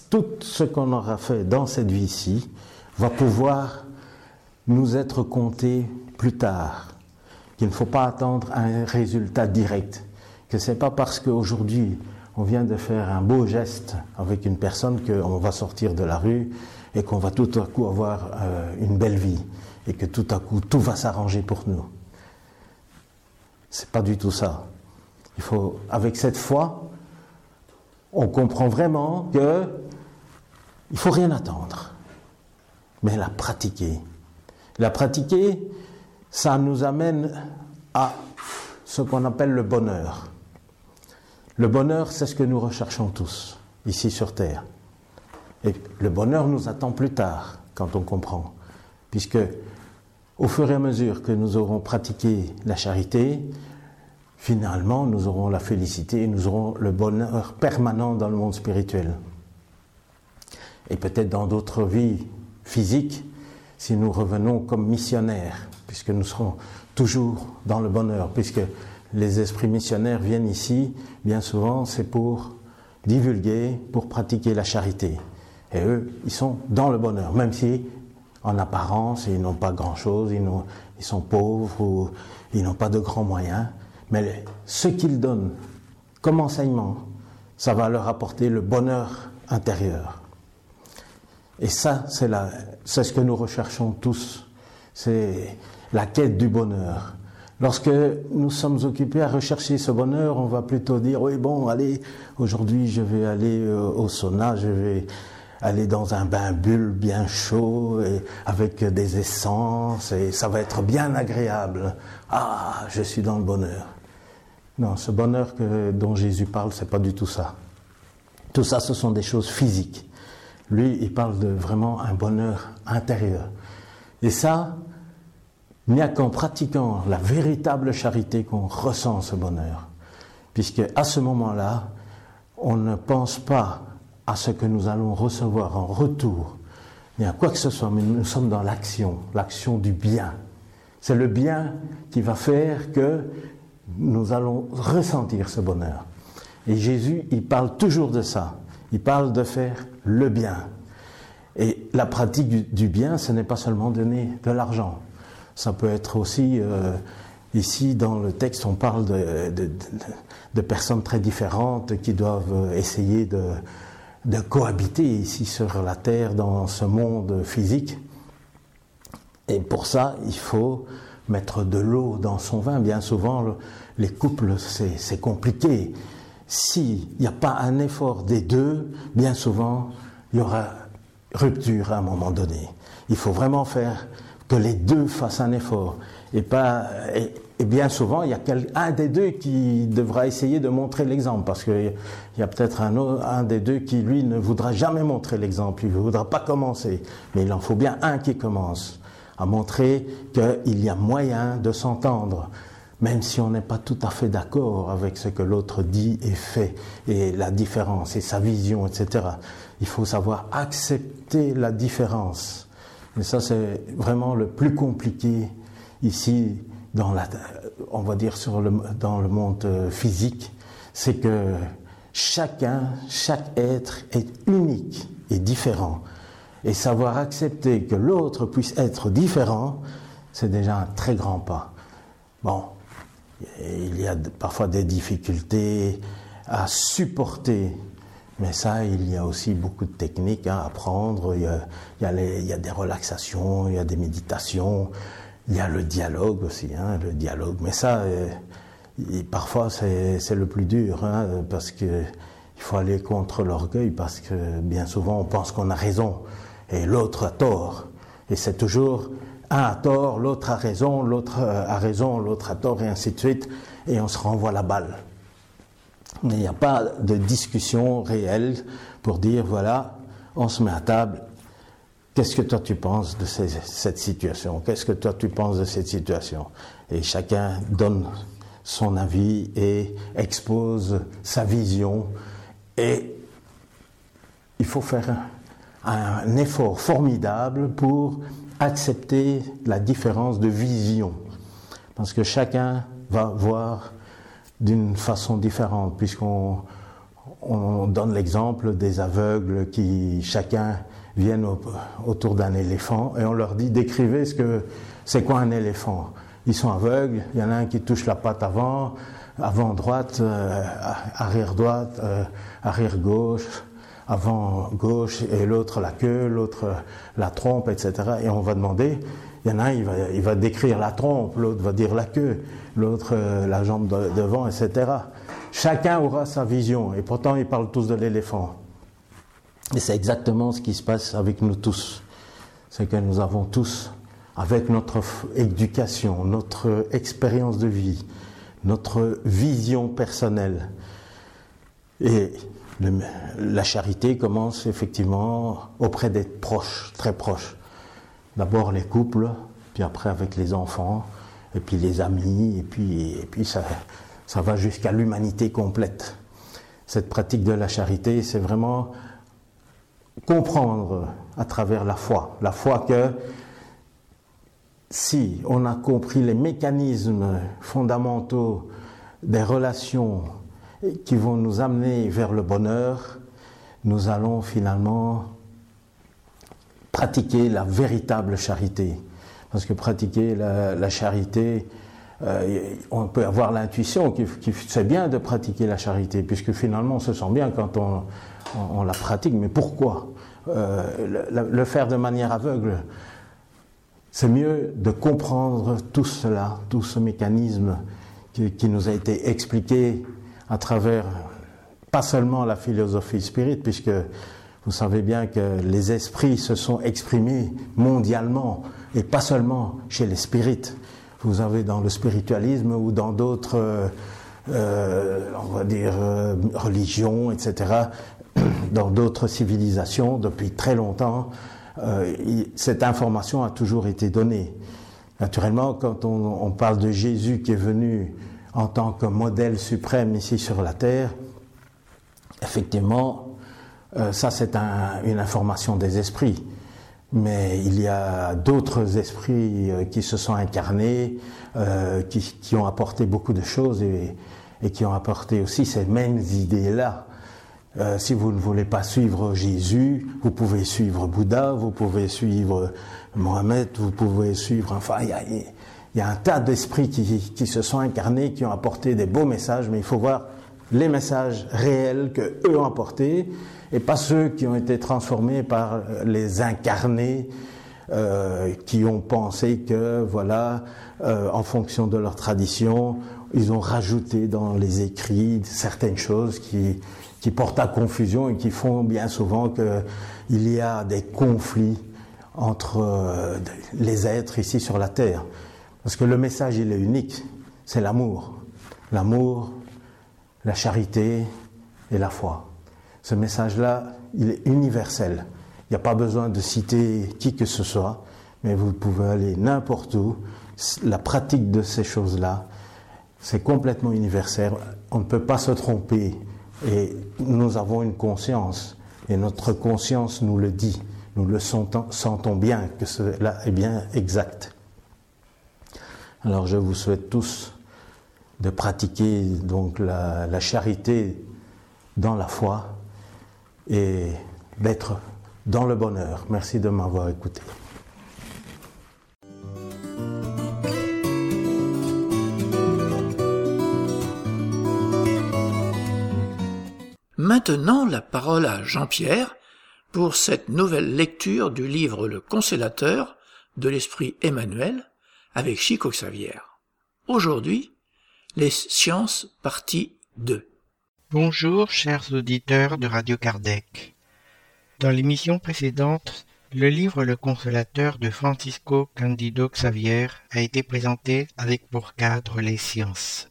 tout ce qu'on aura fait dans cette vie-ci va pouvoir nous être compté plus tard qu'il ne faut pas attendre un résultat direct, que c'est pas parce qu'aujourd'hui on vient de faire un beau geste avec une personne qu'on va sortir de la rue et qu'on va tout à coup avoir euh, une belle vie et que tout à coup tout va s'arranger pour nous. C'est pas du tout ça. Il faut, avec cette foi, on comprend vraiment que il faut rien attendre, mais la pratiquer. La pratiquer, ça nous amène à ce qu'on appelle le bonheur. Le bonheur, c'est ce que nous recherchons tous, ici sur Terre. Et le bonheur nous attend plus tard, quand on comprend. Puisque, au fur et à mesure que nous aurons pratiqué la charité, finalement, nous aurons la félicité, nous aurons le bonheur permanent dans le monde spirituel. Et peut-être dans d'autres vies physiques, si nous revenons comme missionnaires, puisque nous serons toujours dans le bonheur, puisque les esprits missionnaires viennent ici, bien souvent, c'est pour divulguer, pour pratiquer la charité. Et eux, ils sont dans le bonheur, même si, en apparence, ils n'ont pas grand-chose, ils, sont pauvres ou ils n'ont pas de grands moyens. Mais ce qu'ils donnent comme enseignement, ça va leur apporter le bonheur intérieur. Et ça, c'est ce que nous recherchons tous. C'est la quête du bonheur. Lorsque nous sommes occupés à rechercher ce bonheur, on va plutôt dire, oui, bon, allez, aujourd'hui je vais aller euh, au sauna, je vais aller dans un bain bulle bien chaud et avec des essences et ça va être bien agréable. Ah, je suis dans le bonheur. Non, ce bonheur que, dont Jésus parle, c'est pas du tout ça. Tout ça, ce sont des choses physiques. Lui, il parle de vraiment un bonheur intérieur. Et ça, il n'y a qu'en pratiquant la véritable charité qu'on ressent ce bonheur. Puisque à ce moment-là, on ne pense pas à ce que nous allons recevoir en retour, ni à quoi que ce soit, mais nous sommes dans l'action, l'action du bien. C'est le bien qui va faire que nous allons ressentir ce bonheur. Et Jésus, il parle toujours de ça. Il parle de faire le bien. Et la pratique du, bien, ce n'est pas seulement donner de l'argent. Ça peut être aussi, euh, ici dans le texte, on parle de, personnes très différentes qui doivent essayer de, de cohabiter ici sur la terre dans ce monde physique. Et pour ça, il faut mettre de l'eau dans son vin. Bien souvent, les couples, c'est compliqué. S'il n'y a pas un effort des deux, bien souvent, il y aura rupture à un moment donné. Il faut vraiment faire que les deux fassent un effort. Et, pas, et, bien souvent, il y a un des deux qui devra essayer de montrer l'exemple, parce qu'il y a peut-être un, un des deux qui, lui, ne voudra jamais montrer l'exemple, il ne voudra pas commencer. Mais il en faut bien un qui commence, à montrer qu'il y a moyen de s'entendre même si on n'est pas tout à fait d'accord avec ce que l'autre dit et fait, et la différence, et sa vision, etc. Il faut savoir accepter la différence. Et ça, c'est vraiment le plus compliqué ici, dans la, on va dire sur le, dans le monde euh, physique, c'est que chacun, chaque être est unique et différent. Et savoir accepter que l'autre puisse être différent, c'est déjà un très grand pas. Bon, il y a parfois des difficultés à supporter, mais ça, il y a aussi beaucoup de techniques à apprendre. Il y a, il y a, des relaxations, il y a des méditations, il y a le dialogue aussi, hein, le dialogue. Mais ça, euh, parfois, c'est le plus dur, hein, parce que il faut aller contre l'orgueil, parce que bien souvent, on pense qu'on a raison et l'autre a tort. Et c'est toujours un a tort, l'autre a raison, l'autre euh, a raison, l'autre a tort, et ainsi de suite, et on se renvoie la balle. Il n'y a pas de discussion réelle pour dire, voilà, on se met à table, qu'est-ce que toi tu penses de cette situation? Qu'est-ce que toi tu penses de cette situation? Et chacun donne son avis et expose sa vision, et il faut faire un effort formidable pour accepter la différence de vision, parce que chacun va voir d'une façon différente, puisqu'on on donne l'exemple des aveugles qui chacun viennent autour d'un éléphant et on leur dit décrivez ce que c'est quoi un éléphant. Ils sont aveugles, il y en a un qui touche la patte avant, avant droite, euh, arrière droite, euh, arrière gauche, avant gauche et l'autre la queue, l'autre la trompe, etc. Et on va demander, il y en a un, il va, décrire la trompe, l'autre va dire la queue, l'autre euh, la jambe devant, etc. Chacun aura sa vision, et pourtant ils parlent tous de l'éléphant. Et c'est exactement ce qui se passe avec nous tous. C'est que nous avons tous, avec notre éducation, notre expérience de vie, notre vision personnelle, et la charité commence effectivement auprès des proches, très proches. D'abord les couples, puis après avec les enfants, et puis les amis, et puis, ça va jusqu'à l'humanité complète. Cette pratique de la charité, c'est vraiment comprendre à travers la foi. La foi que si on a compris les mécanismes fondamentaux des relations qui vont nous amener vers le bonheur, nous allons finalement pratiquer la véritable charité. Parce que pratiquer la, charité, euh, on peut avoir l'intuition que c'est bien de pratiquer la charité, puisque finalement on se sent bien quand on, la pratique, mais pourquoi? Euh, le, faire de manière aveugle c'est mieux de comprendre tout cela, tout ce mécanisme qui, nous a été expliqué à travers pas seulement la philosophie spirit, puisque vous savez bien que les esprits se sont exprimés mondialement et pas seulement chez les spirites. Vous avez dans le spiritualisme ou dans d'autres, euh, on va dire, euh, religions, etc., dans d'autres civilisations depuis très longtemps, euh, cette information a toujours été donnée. Naturellement, quand on, parle de Jésus qui est venu en tant que modèle suprême ici sur la terre, effectivement, euh, ça c'est une information des esprits. Mais il y a d'autres esprits euh, qui se sont incarnés, qui, ont apporté beaucoup de choses et, qui ont apporté aussi ces mêmes idées-là euh, si vous ne voulez pas suivre Jésus, vous pouvez suivre Bouddha, vous pouvez suivre Mohamed, vous pouvez suivre. Enfin, il y a, un tas d'esprits qui, se sont incarnés, qui ont apporté des beaux messages, mais il faut voir les messages réels que eux ont apportés et pas ceux qui ont été transformés par les incarnés euh, qui ont pensé que, voilà, euh, en fonction de leur tradition, ils ont rajouté dans les écrits certaines choses qui, qui portent à confusion et qui font bien souvent qu'il y a des conflits entre euh, les êtres ici sur la terre. Parce que le message, il est unique, c'est l'amour. L'amour, la charité et la foi. Ce message-là, il est universel. Il n'y a pas besoin de citer qui que ce soit, mais vous pouvez aller n'importe où. La pratique de ces choses-là, c'est complètement universel. On ne peut pas se tromper et nous avons une conscience, et notre conscience nous le dit, nous le sentons, bien que cela est bien exact. Alors je vous souhaite tous de pratiquer donc la charité dans la foi et d'être dans le bonheur. Merci de m'avoir écouté. Maintenant la parole à Jean-Pierre pour cette nouvelle lecture du livre Le Consolateur de l'Esprit Emmanuel avec Chico Xavier. Aujourd'hui, les sciences partie 2. Bonjour chers auditeurs de Radio Kardec. Dans l'émission précédente, le livre Le Consolateur de Francisco Candido Xavier a été présenté avec pour cadre les sciences.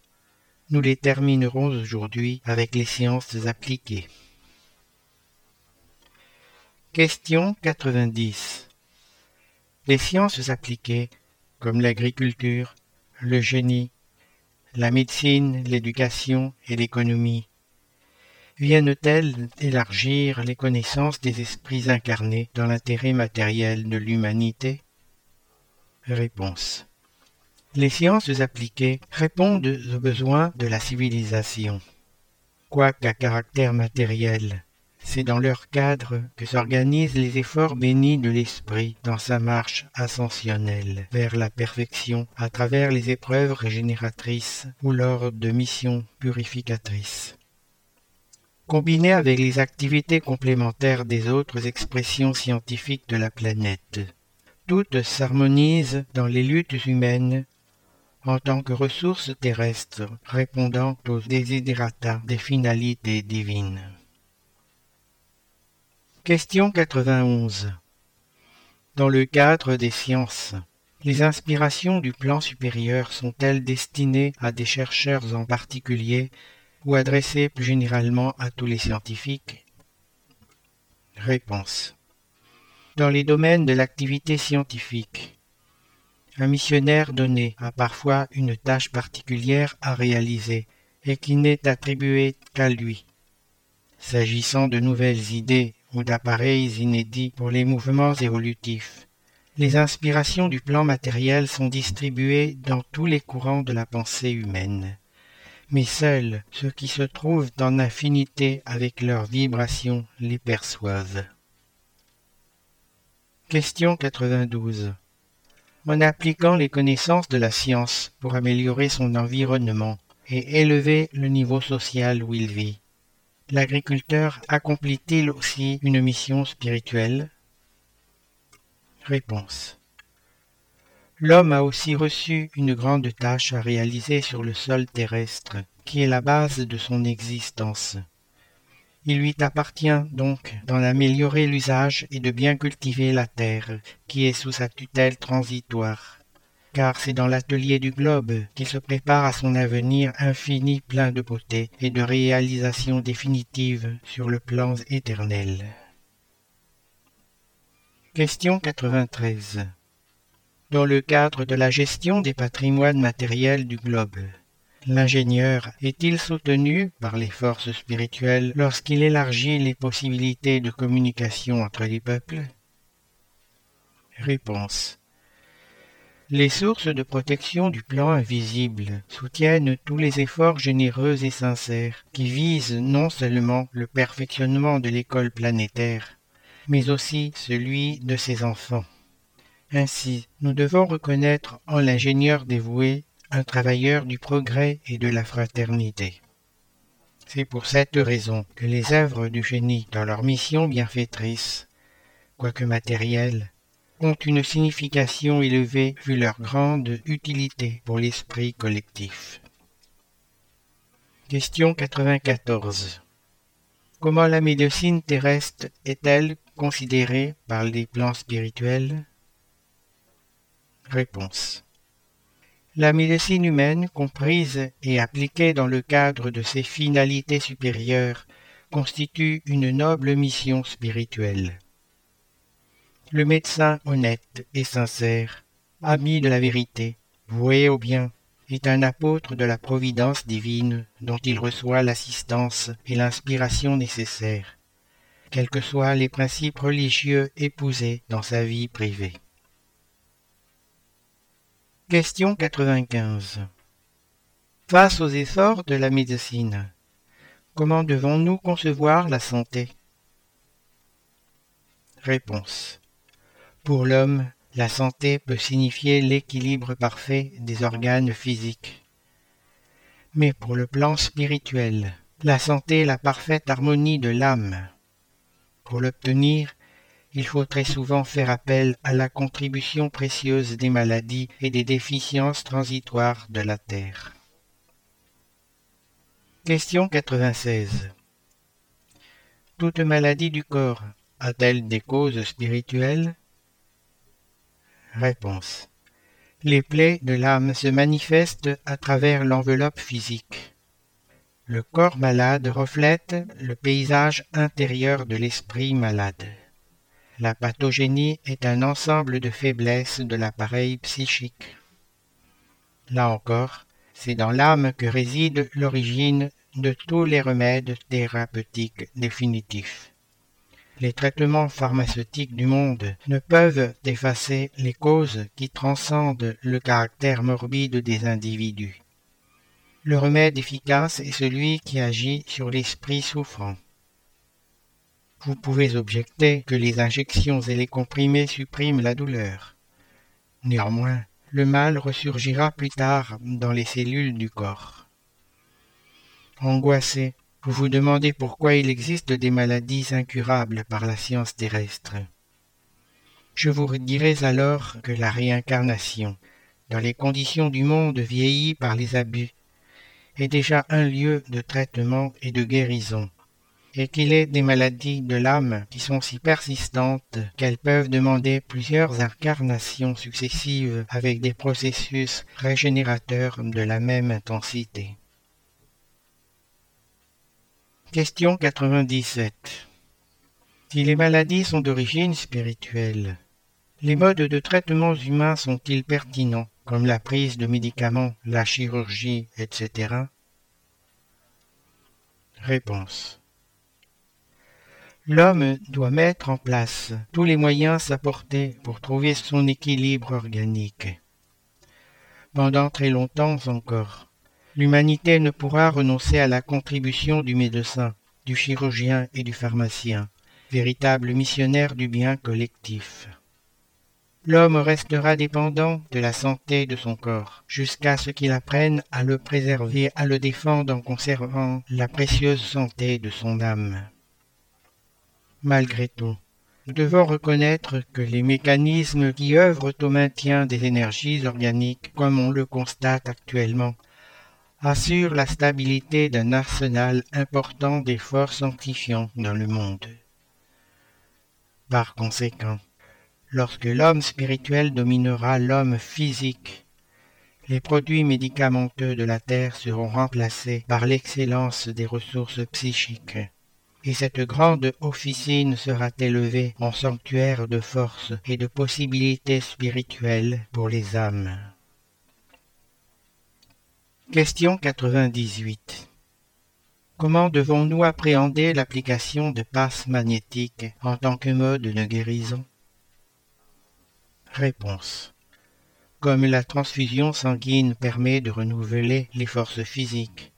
Nous les terminerons aujourd'hui avec les sciences appliquées. Question 90. Les sciences appliquées, comme l'agriculture, le génie, la médecine, l'éducation et l'économie, viennent-elles élargir les connaissances des esprits incarnés dans l'intérêt matériel de l'humanité? Réponse. Les sciences appliquées répondent aux besoins de la civilisation. Quoiqu'à caractère matériel, c'est dans leur cadre que s'organisent les efforts bénis de l'esprit dans sa marche ascensionnelle vers la perfection à travers les épreuves régénératrices ou lors de missions purificatrices. Combinées avec les activités complémentaires des autres expressions scientifiques de la planète, toutes s'harmonisent dans les luttes humaines en tant que ressource terrestre répondant aux desiderata des finalités divines. Question 91. Dans le cadre des sciences, les inspirations du plan supérieur sont-elles destinées à des chercheurs en particulier ou adressées plus généralement à tous les scientifiques? Réponse. Dans les domaines de l'activité scientifique, un missionnaire donné a parfois une tâche particulière à réaliser et qui n'est attribuée qu'à lui. S'agissant de nouvelles idées ou d'appareils inédits pour les mouvements évolutifs, Les inspirations du plan matériel sont distribuées dans tous les courants de la pensée humaine. Mais seuls ceux qui se trouvent en affinité avec leurs vibrations les perçoivent. Question 92. En appliquant les connaissances de la science pour améliorer son environnement et élever le niveau social où il vit, l'agriculteur accomplit-il aussi une mission spirituelle? Réponse. L'homme a aussi reçu une grande tâche à réaliser sur le sol terrestre, qui est la base de son existence. Il lui appartient donc d'en améliorer l'usage et de bien cultiver la terre, qui est sous sa tutelle transitoire. Car c'est dans l'atelier du globe qu'il se prépare à son avenir infini plein de beauté et de réalisation définitive sur le plan éternel. Question 93. Dans le cadre de la gestion des patrimoines matériels du globe, l'ingénieur est-il soutenu par les forces spirituelles lorsqu'il élargit les possibilités de communication entre les peuples? Réponse. Les sources de protection du plan invisible soutiennent tous les efforts généreux et sincères qui visent non seulement le perfectionnement de l'école planétaire, mais aussi celui de ses enfants. Ainsi, nous devons reconnaître en l'ingénieur dévoué un travailleur du progrès et de la fraternité. C'est pour cette raison que les œuvres du génie dans leur mission bienfaitrice, quoique matérielles, ont une signification élevée vu leur grande utilité pour l'esprit collectif. Question 94. Comment la médecine terrestre est-elle considérée par les plans spirituels? Réponse. La médecine humaine, comprise et appliquée dans le cadre de ses finalités supérieures, constitue une noble mission spirituelle. Le médecin honnête et sincère, ami de la vérité, voué au bien, est un apôtre de la providence divine dont il reçoit l'assistance et l'inspiration nécessaires quels que soient les principes religieux épousés dans sa vie privée. Question 95. Face aux efforts de la médecine, comment devons-nous concevoir la santé? Réponse. Pour l'homme, la santé peut signifier l'équilibre parfait des organes physiques. Mais pour le plan spirituel, la santé est la parfaite harmonie de l'âme. Pour l'obtenir, il faut très souvent faire appel à la contribution précieuse des maladies et des déficiences transitoires de la terre. Question 96. Toute maladie du corps a-t-elle des causes spirituelles? Réponse. Les plaies de l'âme se manifestent à travers l'enveloppe physique. Le corps malade reflète le paysage intérieur de l'esprit malade. La pathogénie est un ensemble de faiblesses de l'appareil psychique. Là encore, c'est dans l'âme que réside l'origine de tous les remèdes thérapeutiques définitifs. Les traitements pharmaceutiques du monde ne peuvent effacer les causes qui transcendent le caractère morbide des individus. Le remède efficace est celui qui agit sur l'esprit souffrant. Vous pouvez objecter que les injections et les comprimés suppriment la douleur. Néanmoins, le mal ressurgira plus tard dans les cellules du corps. Angoissé, vous vous demandez pourquoi il existe des maladies incurables par la science terrestre. Je vous dirai alors que la réincarnation, dans les conditions du monde vieilli par les abus, est déjà un lieu de traitement et de guérison, et qu'il est des maladies de l'âme qui sont si persistantes qu'elles peuvent demander plusieurs incarnations successives avec des processus régénérateurs de la même intensité. Question 97. Si les maladies sont d'origine spirituelle, les modes de traitement humains sont-ils pertinents comme la prise de médicaments, la chirurgie, etc. Réponse. L'homme doit mettre en place tous les moyens s'apporter pour trouver son équilibre organique. Pendant très longtemps encore, l'humanité ne pourra renoncer à la contribution du médecin, du chirurgien et du pharmacien, véritable missionnaire du bien collectif. L'homme restera dépendant de la santé de son corps, jusqu'à ce qu'il apprenne à le préserver, à le défendre en conservant la précieuse santé de son âme. Malgré tout, nous devons reconnaître que les mécanismes qui œuvrent au maintien des énergies organiques, comme on le constate actuellement, assurent la stabilité d'un arsenal important d'efforts sanctifiants dans le monde. Par conséquent, lorsque l'homme spirituel dominera l'homme physique, les produits médicamenteux de la Terre seront remplacés par l'excellence des ressources psychiques et cette grande officine sera élevée en sanctuaire de force et de possibilités spirituelles pour les âmes. Question 98. Comment devons-nous appréhender l'application de passes magnétiques en tant que mode de guérison? Réponse. Comme la transfusion sanguine permet de renouveler les forces physiques,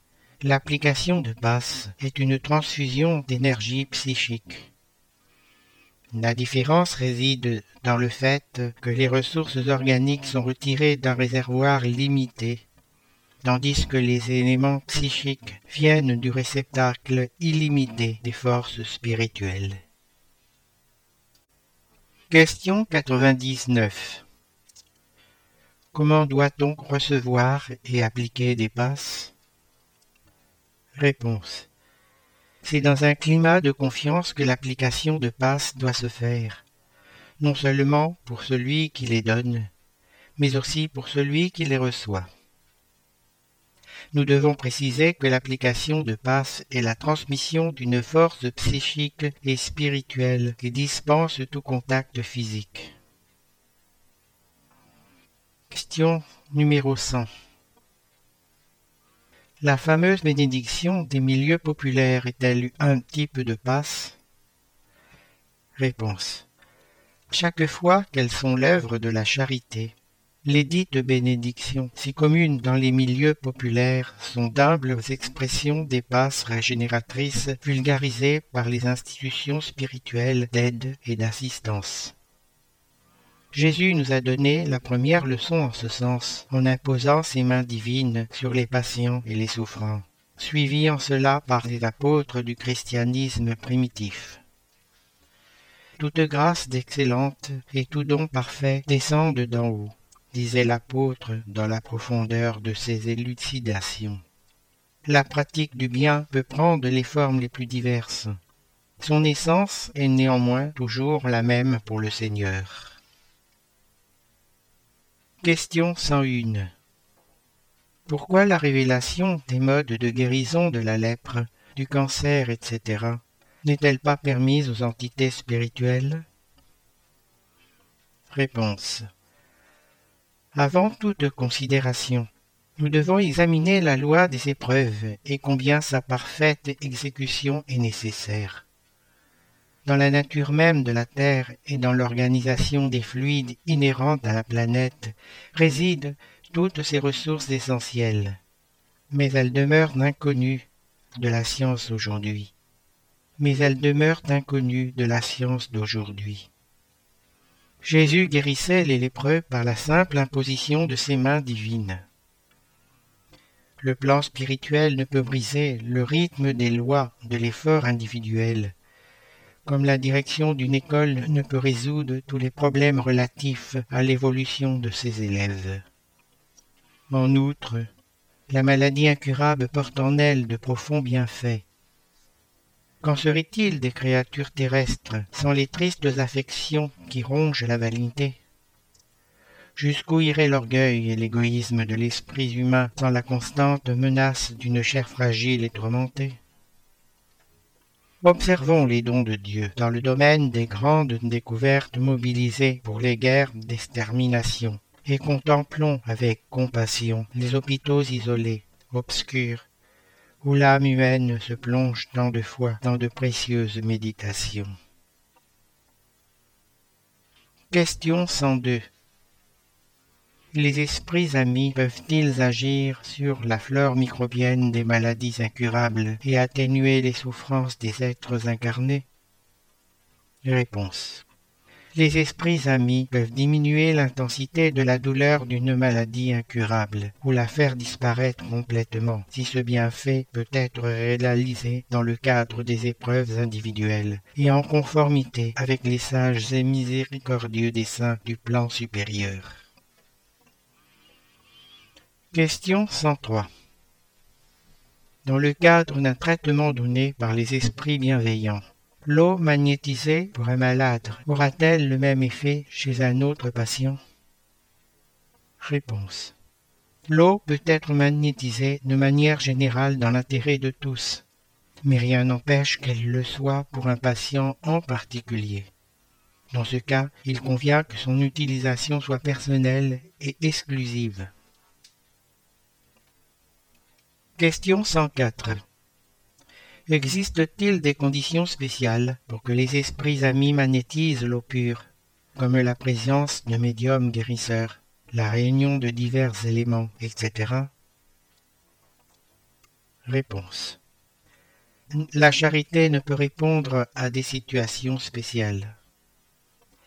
L'application de passe est une transfusion d'énergie psychique. La différence réside dans le fait que les ressources organiques sont retirées d'un réservoir limité, tandis que les éléments psychiques viennent du réceptacle illimité des forces spirituelles. Question 99. Comment doit-on recevoir et appliquer des passes? Réponse. C'est dans un climat de confiance que l'application de passes doit se faire, non seulement pour celui qui les donne, mais aussi pour celui qui les reçoit. Nous devons préciser que l'application de passes est la transmission d'une force psychique et spirituelle qui dispense tout contact physique. Question numéro 100. La fameuse bénédiction des milieux populaires est-elle un type de passe? Réponse. Chaque fois qu'elles sont l'œuvre de la charité, les dites bénédictions, si communes dans les milieux populaires, sont d'humbles expressions des passes régénératrices vulgarisées par les institutions spirituelles d'aide et d'assistance. Jésus nous a donné la première leçon en ce sens, en imposant ses mains divines sur les patients et les souffrants, suivis en cela par les apôtres du christianisme primitif. Toute grâce d'excellente et tout don parfait descendent d'en haut, disait l'apôtre dans la profondeur de ses élucidations. La pratique du bien peut prendre les formes les plus diverses. Son essence est néanmoins toujours la même pour le Seigneur. Question 101. Pourquoi la révélation des modes de guérison de la lèpre, du cancer, etc. n'est-elle pas permise aux entités spirituelles? Réponse. Avant toute considération, nous devons examiner la loi des épreuves et combien sa parfaite exécution est nécessaire. Dans la nature même de la Terre et dans l'organisation des fluides inhérents à la planète résident toutes ces ressources essentielles, mais elles demeurent inconnues de la science aujourd'hui. Mais elles demeurent inconnues de la science d'aujourd'hui. Jésus guérissait les lépreux par la simple imposition de ses mains divines. Le plan spirituel ne peut briser le rythme des lois de l'effort individuel, comme la direction d'une école ne peut résoudre tous les problèmes relatifs à l'évolution de ses élèves. En outre, la maladie incurable porte en elle de profonds bienfaits. Qu'en serait-il des créatures terrestres sans les tristes affections qui rongent la vanité? Jusqu'où irait l'orgueil et l'égoïsme de l'esprit humain sans la constante menace d'une chair fragile et tourmentée? Observons les dons de Dieu dans le domaine des grandes découvertes mobilisées pour les guerres d'extermination et contemplons avec compassion les hôpitaux isolés, obscurs, où l'âme humaine se plonge tant de fois dans de précieuses méditations. Question 102 Les esprits amis peuvent-ils agir sur la flore microbienne des maladies incurables et atténuer les souffrances des êtres incarnés? Réponse les esprits amis peuvent diminuer l'intensité de la douleur d'une maladie incurable ou la faire disparaître complètement si ce bienfait peut être réalisé dans le cadre des épreuves individuelles et en conformité avec les sages et miséricordieux des saints du plan supérieur. Question 103 Dans le cadre d'un traitement donné par les esprits bienveillants, L'eau magnétisée pour un malade aura-t-elle le même effet chez un autre patient? Réponse. L'eau peut être magnétisée de manière générale dans l'intérêt de tous, mais rien n'empêche qu'elle le soit pour un patient en particulier. Dans ce cas, il convient que son utilisation soit personnelle et exclusive. Question 104. Existe-t-il des conditions spéciales pour que les esprits amis magnétisent l'eau pure, comme la présence de médiums guérisseurs, la réunion de divers éléments, etc. Réponse. La charité ne peut répondre à des situations spéciales.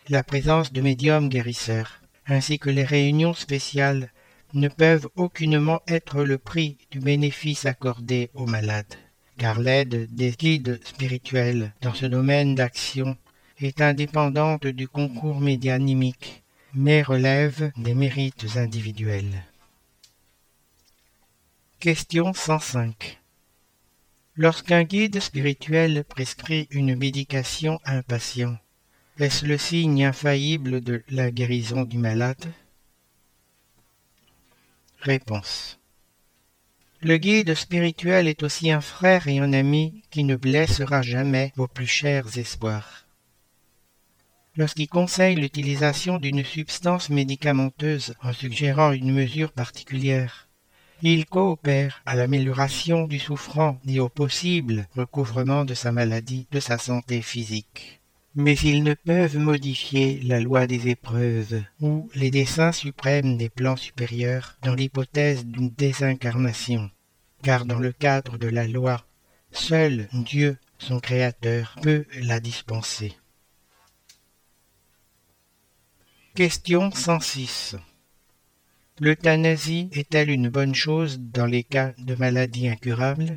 La présence de médiums guérisseurs, ainsi que les réunions spéciales, ne peuvent aucunement être le prix du bénéfice accordé aux malades car l'aide des guides spirituels dans ce domaine d'action est indépendante du concours médianimique, mais relève des mérites individuels. Question 105 Lorsqu'un guide spirituel prescrit une médication à un patient, est-ce le signe infaillible de la guérison du malade? Réponse le guide spirituel est aussi un frère et un ami qui ne blessera jamais vos plus chers espoirs. Lorsqu'il conseille l'utilisation d'une substance médicamenteuse en suggérant une mesure particulière, il coopère à l'amélioration du souffrant et au possible recouvrement de sa maladie, de sa santé physique. Mais ils ne peuvent modifier la loi des épreuves ou les desseins suprêmes des plans supérieurs dans l'hypothèse d'une désincarnation, car dans le cadre de la loi, seul Dieu, son Créateur, peut la dispenser. Question 106 L'euthanasie est-elle une bonne chose dans les cas de maladies incurables?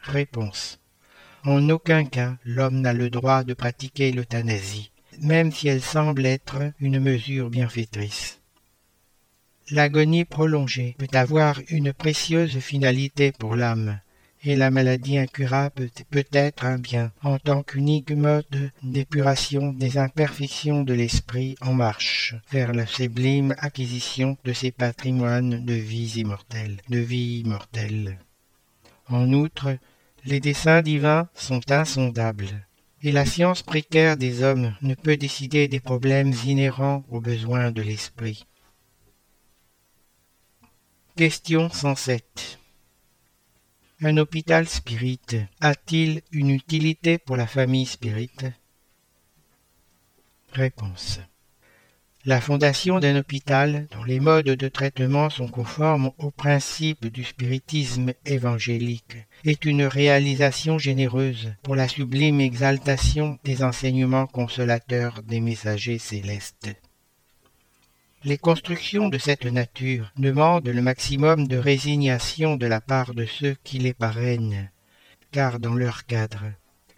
Réponse en aucun cas l'homme n'a le droit de pratiquer l'euthanasie, même si elle semble être une mesure bienfaitrice. L'agonie prolongée peut avoir une précieuse finalité pour l'âme, et la maladie incurable peut être un bien en tant qu'unique mode d'épuration des imperfections de l'esprit en marche vers la sublime acquisition de ses patrimoines de vie immortelle, de vie immortelle. En outre, les desseins divins sont insondables, et la science précaire des hommes ne peut décider des problèmes inhérents aux besoins de l'esprit. Question 107 Un hôpital spirit a-t-il une utilité pour la famille spirit Réponse la fondation d'un hôpital dont les modes de traitement sont conformes aux principes du spiritisme évangélique est une réalisation généreuse pour la sublime exaltation des enseignements consolateurs des messagers célestes. Les constructions de cette nature demandent le maximum de résignation de la part de ceux qui les parrainent, car dans leur cadre,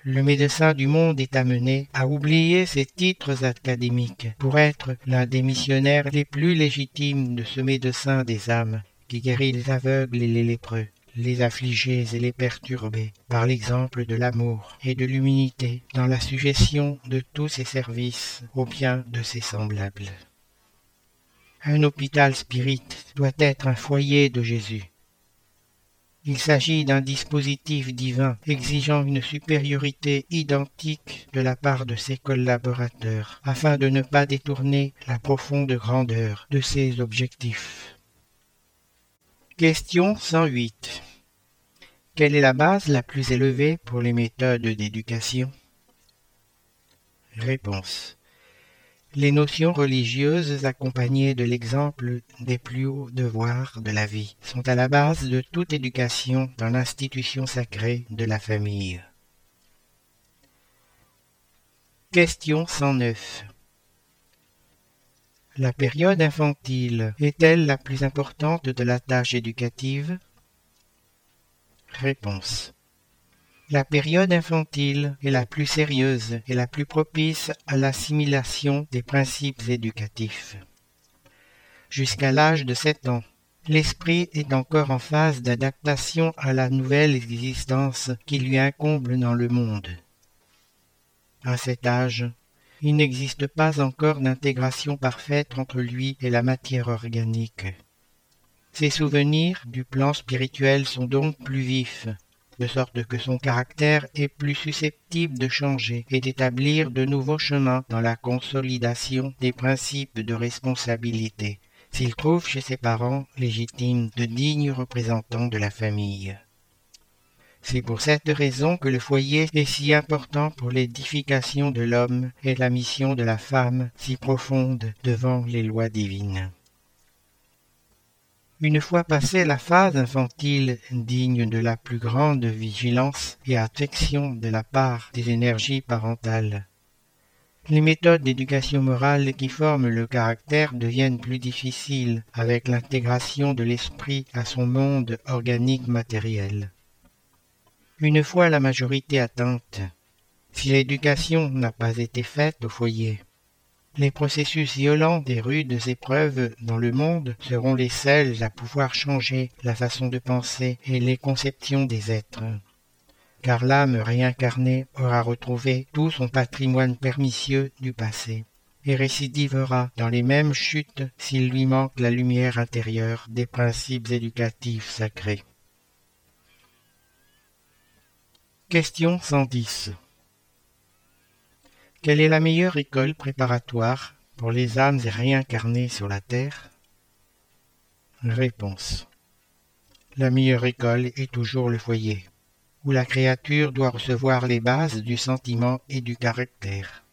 le médecin du monde est amené à oublier ses titres académiques pour être l'un des missionnaires les plus légitimes de ce médecin des âmes qui guérit les aveugles et les lépreux, les affligés et les perturbés, par l'exemple de l'amour et de l'humilité dans la suggestion de tous ses services au bien de ses semblables. Un hôpital spirit doit être un foyer de Jésus, il s'agit d'un dispositif divin exigeant une supériorité identique de la part de ses collaborateurs, afin de ne pas détourner la profonde grandeur de ses objectifs. Question 108. Quelle est la base la plus élevée pour les méthodes d'éducation? Réponse. Les notions religieuses accompagnées de l'exemple des plus hauts devoirs de la vie sont à la base de toute éducation dans l'institution sacrée de la famille. Question 109 La période infantile est-elle la plus importante de la tâche éducative? Réponse la période infantile est la plus sérieuse et la plus propice à l'assimilation des principes éducatifs. Jusqu'à l'âge de sept ans, l'esprit est encore en phase d'adaptation à la nouvelle existence qui lui incombe dans le monde. À cet âge, il n'existe pas encore d'intégration parfaite entre lui et la matière organique. Ses souvenirs du plan spirituel sont donc plus vifs de sorte que son caractère est plus susceptible de changer et d'établir de nouveaux chemins dans la consolidation des principes de responsabilité, s'il trouve chez ses parents légitimes de dignes représentants de la famille. C'est pour cette raison que le foyer est si important pour l'édification de l'homme et la mission de la femme si profonde devant les lois divines. Une fois passée la phase infantile digne de la plus grande vigilance et affection de la part des énergies parentales, les méthodes d'éducation morale qui forment le caractère deviennent plus difficiles avec l'intégration de l'esprit à son monde organique matériel. Une fois la majorité atteinte, si l'éducation n'a pas été faite au foyer, les processus violents des rudes épreuves dans le monde seront les seuls à pouvoir changer la façon de penser et les conceptions des êtres. Car l'âme réincarnée aura retrouvé tout son patrimoine pernicieux du passé et récidivera dans les mêmes chutes s'il lui manque la lumière intérieure des principes éducatifs sacrés. Question 110 quelle est la meilleure école préparatoire pour les âmes réincarnées sur la terre? Réponse. La meilleure école est toujours le foyer, où la créature doit recevoir les bases du sentiment et du caractère.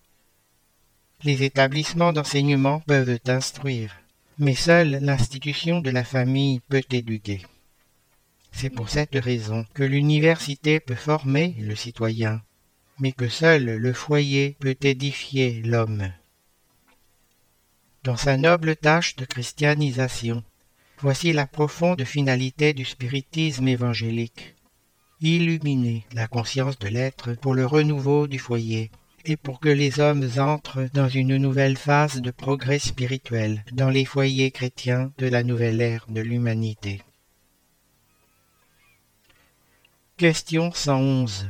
Les établissements d'enseignement peuvent instruire, mais seule l'institution de la famille peut éduquer. C'est pour cette raison que l'université peut former le citoyen mais que seul le foyer peut édifier l'homme. Dans sa noble tâche de christianisation, voici la profonde finalité du spiritisme évangélique. Illuminer la conscience de l'être pour le renouveau du foyer et pour que les hommes entrent dans une nouvelle phase de progrès spirituel dans les foyers chrétiens de la nouvelle ère de l'humanité. Question 111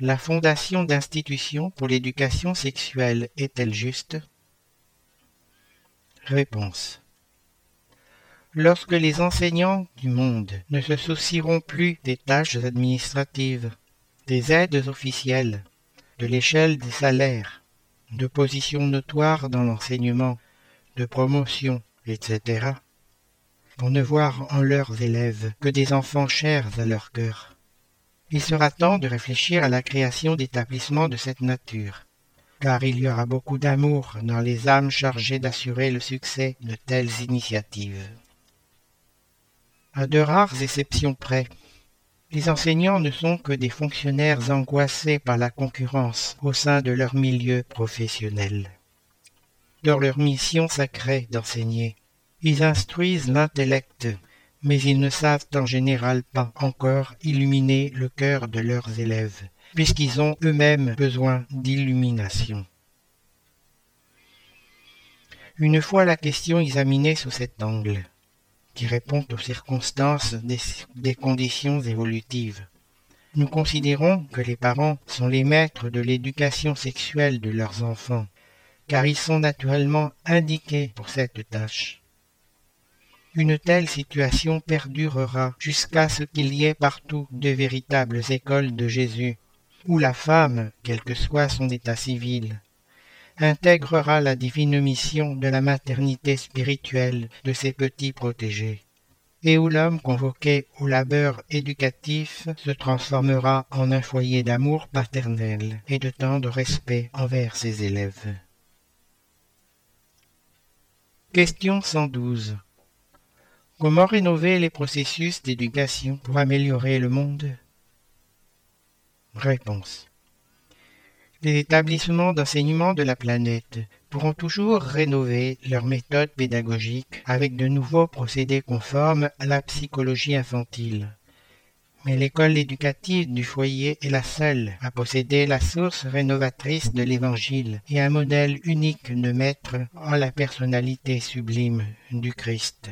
la fondation d'institutions pour l'éducation sexuelle est-elle juste? Réponse. Lorsque les enseignants du monde ne se soucieront plus des tâches administratives, des aides officielles, de l'échelle des salaires, de positions notoires dans l'enseignement, de promotion, etc., pour ne voir en leurs élèves que des enfants chers à leur cœur, il sera temps de réfléchir à la création d'établissements de cette nature, car il y aura beaucoup d'amour dans les âmes chargées d'assurer le succès de telles initiatives. À de rares exceptions près, les enseignants ne sont que des fonctionnaires angoissés par la concurrence au sein de leur milieu professionnel. Dans leur mission sacrée d'enseigner, ils instruisent l'intellect mais ils ne savent en général pas encore illuminer le cœur de leurs élèves, puisqu'ils ont eux-mêmes besoin d'illumination. Une fois la question examinée sous cet angle, qui répond aux circonstances des, conditions évolutives, nous considérons que les parents sont les maîtres de l'éducation sexuelle de leurs enfants, car ils sont naturellement indiqués pour cette tâche. Une telle situation perdurera jusqu'à ce qu'il y ait partout de véritables écoles de Jésus, où la femme, quel que soit son état civil, intégrera la divine mission de la maternité spirituelle de ses petits protégés, et où l'homme convoqué au labeur éducatif se transformera en un foyer d'amour paternel et de tendre respect envers ses élèves. Question 112. Comment rénover les processus d'éducation pour améliorer le monde? Réponse. Les établissements d'enseignement de la planète pourront toujours rénover leurs méthodes pédagogiques avec de nouveaux procédés conformes à la psychologie infantile. Mais l'école éducative du foyer est la seule à posséder la source rénovatrice de l'Évangile et un modèle unique de maître en la personnalité sublime du Christ.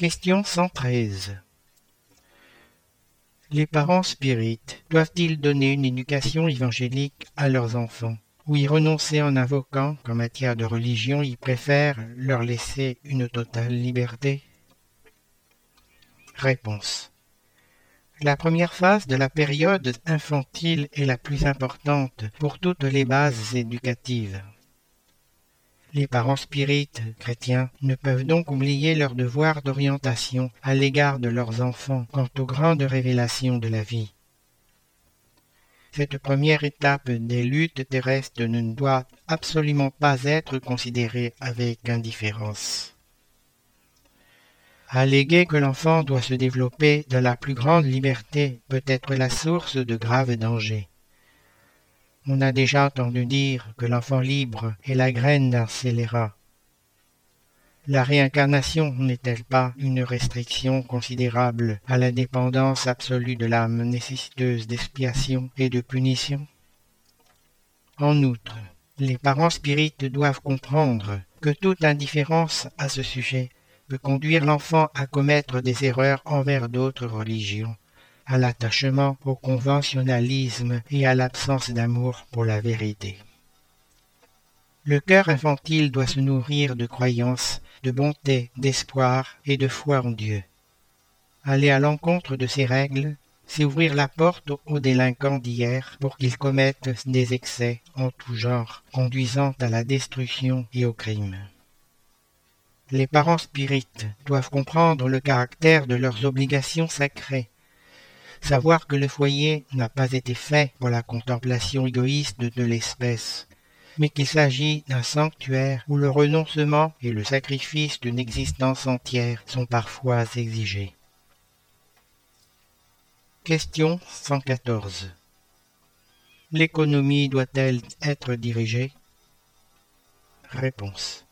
Question 113. Les parents spirites doivent-ils donner une éducation évangélique à leurs enfants ou y renoncer en invoquant qu'en matière de religion ils préfèrent leur laisser une totale liberté? Réponse. La première phase de la période infantile est la plus importante pour toutes les bases éducatives. Les parents spirites chrétiens ne peuvent donc oublier leur devoir d'orientation à l'égard de leurs enfants quant aux grandes révélations de la vie. Cette première étape des luttes terrestres ne doit absolument pas être considérée avec indifférence. Alléguer que l'enfant doit se développer de la plus grande liberté peut être la source de graves dangers. On a déjà entendu dire que l'enfant libre est la graine d'un scélérat. La réincarnation n'est-elle pas une restriction considérable à l'indépendance absolue de l'âme nécessiteuse d'expiation et de punition? En outre, les parents spirites doivent comprendre que toute indifférence à ce sujet peut conduire l'enfant à commettre des erreurs envers d'autres religions à l'attachement au conventionnalisme et à l'absence d'amour pour la vérité. Le cœur infantile doit se nourrir de croyance, de bonté, d'espoir et de foi en Dieu. Aller à l'encontre de ces règles, c'est ouvrir la porte aux délinquants d'hier pour qu'ils commettent des excès en tout genre, conduisant à la destruction et au crime. Les parents spirites doivent comprendre le caractère de leurs obligations sacrées savoir que le foyer n'a pas été fait pour la contemplation égoïste de l'espèce, mais qu'il s'agit d'un sanctuaire où le renoncement et le sacrifice d'une existence entière sont parfois exigés. Question 114. L'économie doit-elle être dirigée? Réponse.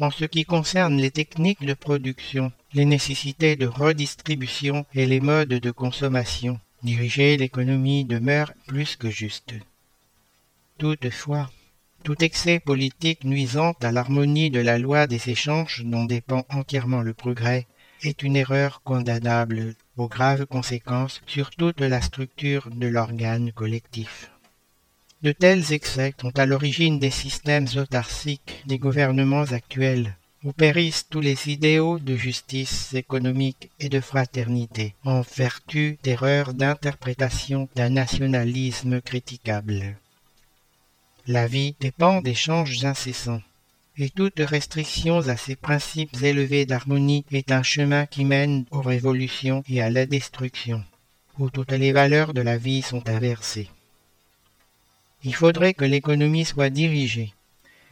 En ce qui concerne les techniques de production, les nécessités de redistribution et les modes de consommation, diriger l'économie demeure plus que juste. Toutefois, tout excès politique nuisant à l'harmonie de la loi des échanges dont dépend entièrement le progrès est une erreur condamnable aux graves conséquences sur toute la structure de l'organe collectif. De tels excès sont à l'origine des systèmes autarciques des gouvernements actuels, où périssent tous les idéaux de justice économique et de fraternité, en vertu d'erreurs d'interprétation d'un nationalisme critiquable. La vie dépend d'échanges incessants, et toute restriction à ces principes élevés d'harmonie est un chemin qui mène aux révolutions et à la destruction, où toutes les valeurs de la vie sont inversées. Il faudrait que l'économie soit dirigée,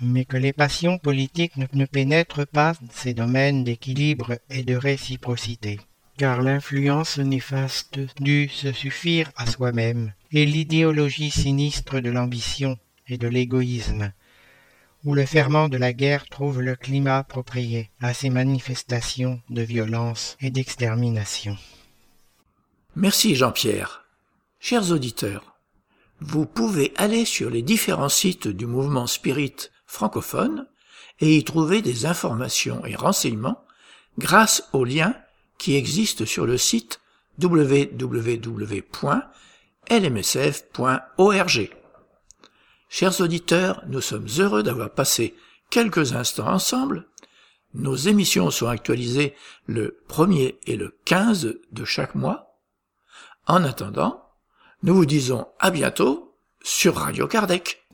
mais que les passions politiques ne, pénètrent pas ces domaines d'équilibre et de réciprocité, car l'influence néfaste dut se suffire à soi-même, et l'idéologie sinistre de l'ambition et de l'égoïsme, où le ferment de la guerre trouve le climat approprié à ces manifestations de violence et d'extermination. Merci Jean-Pierre. Chers auditeurs, vous pouvez aller sur les différents sites du mouvement spirit francophone et y trouver des informations et renseignements grâce aux liens qui existent sur le site www.lmsf.org. Chers auditeurs, nous sommes heureux d'avoir passé quelques instants ensemble. Nos émissions sont actualisées le 1er et le 15 de chaque mois. En attendant, nous vous disons à bientôt sur Radio Kardec.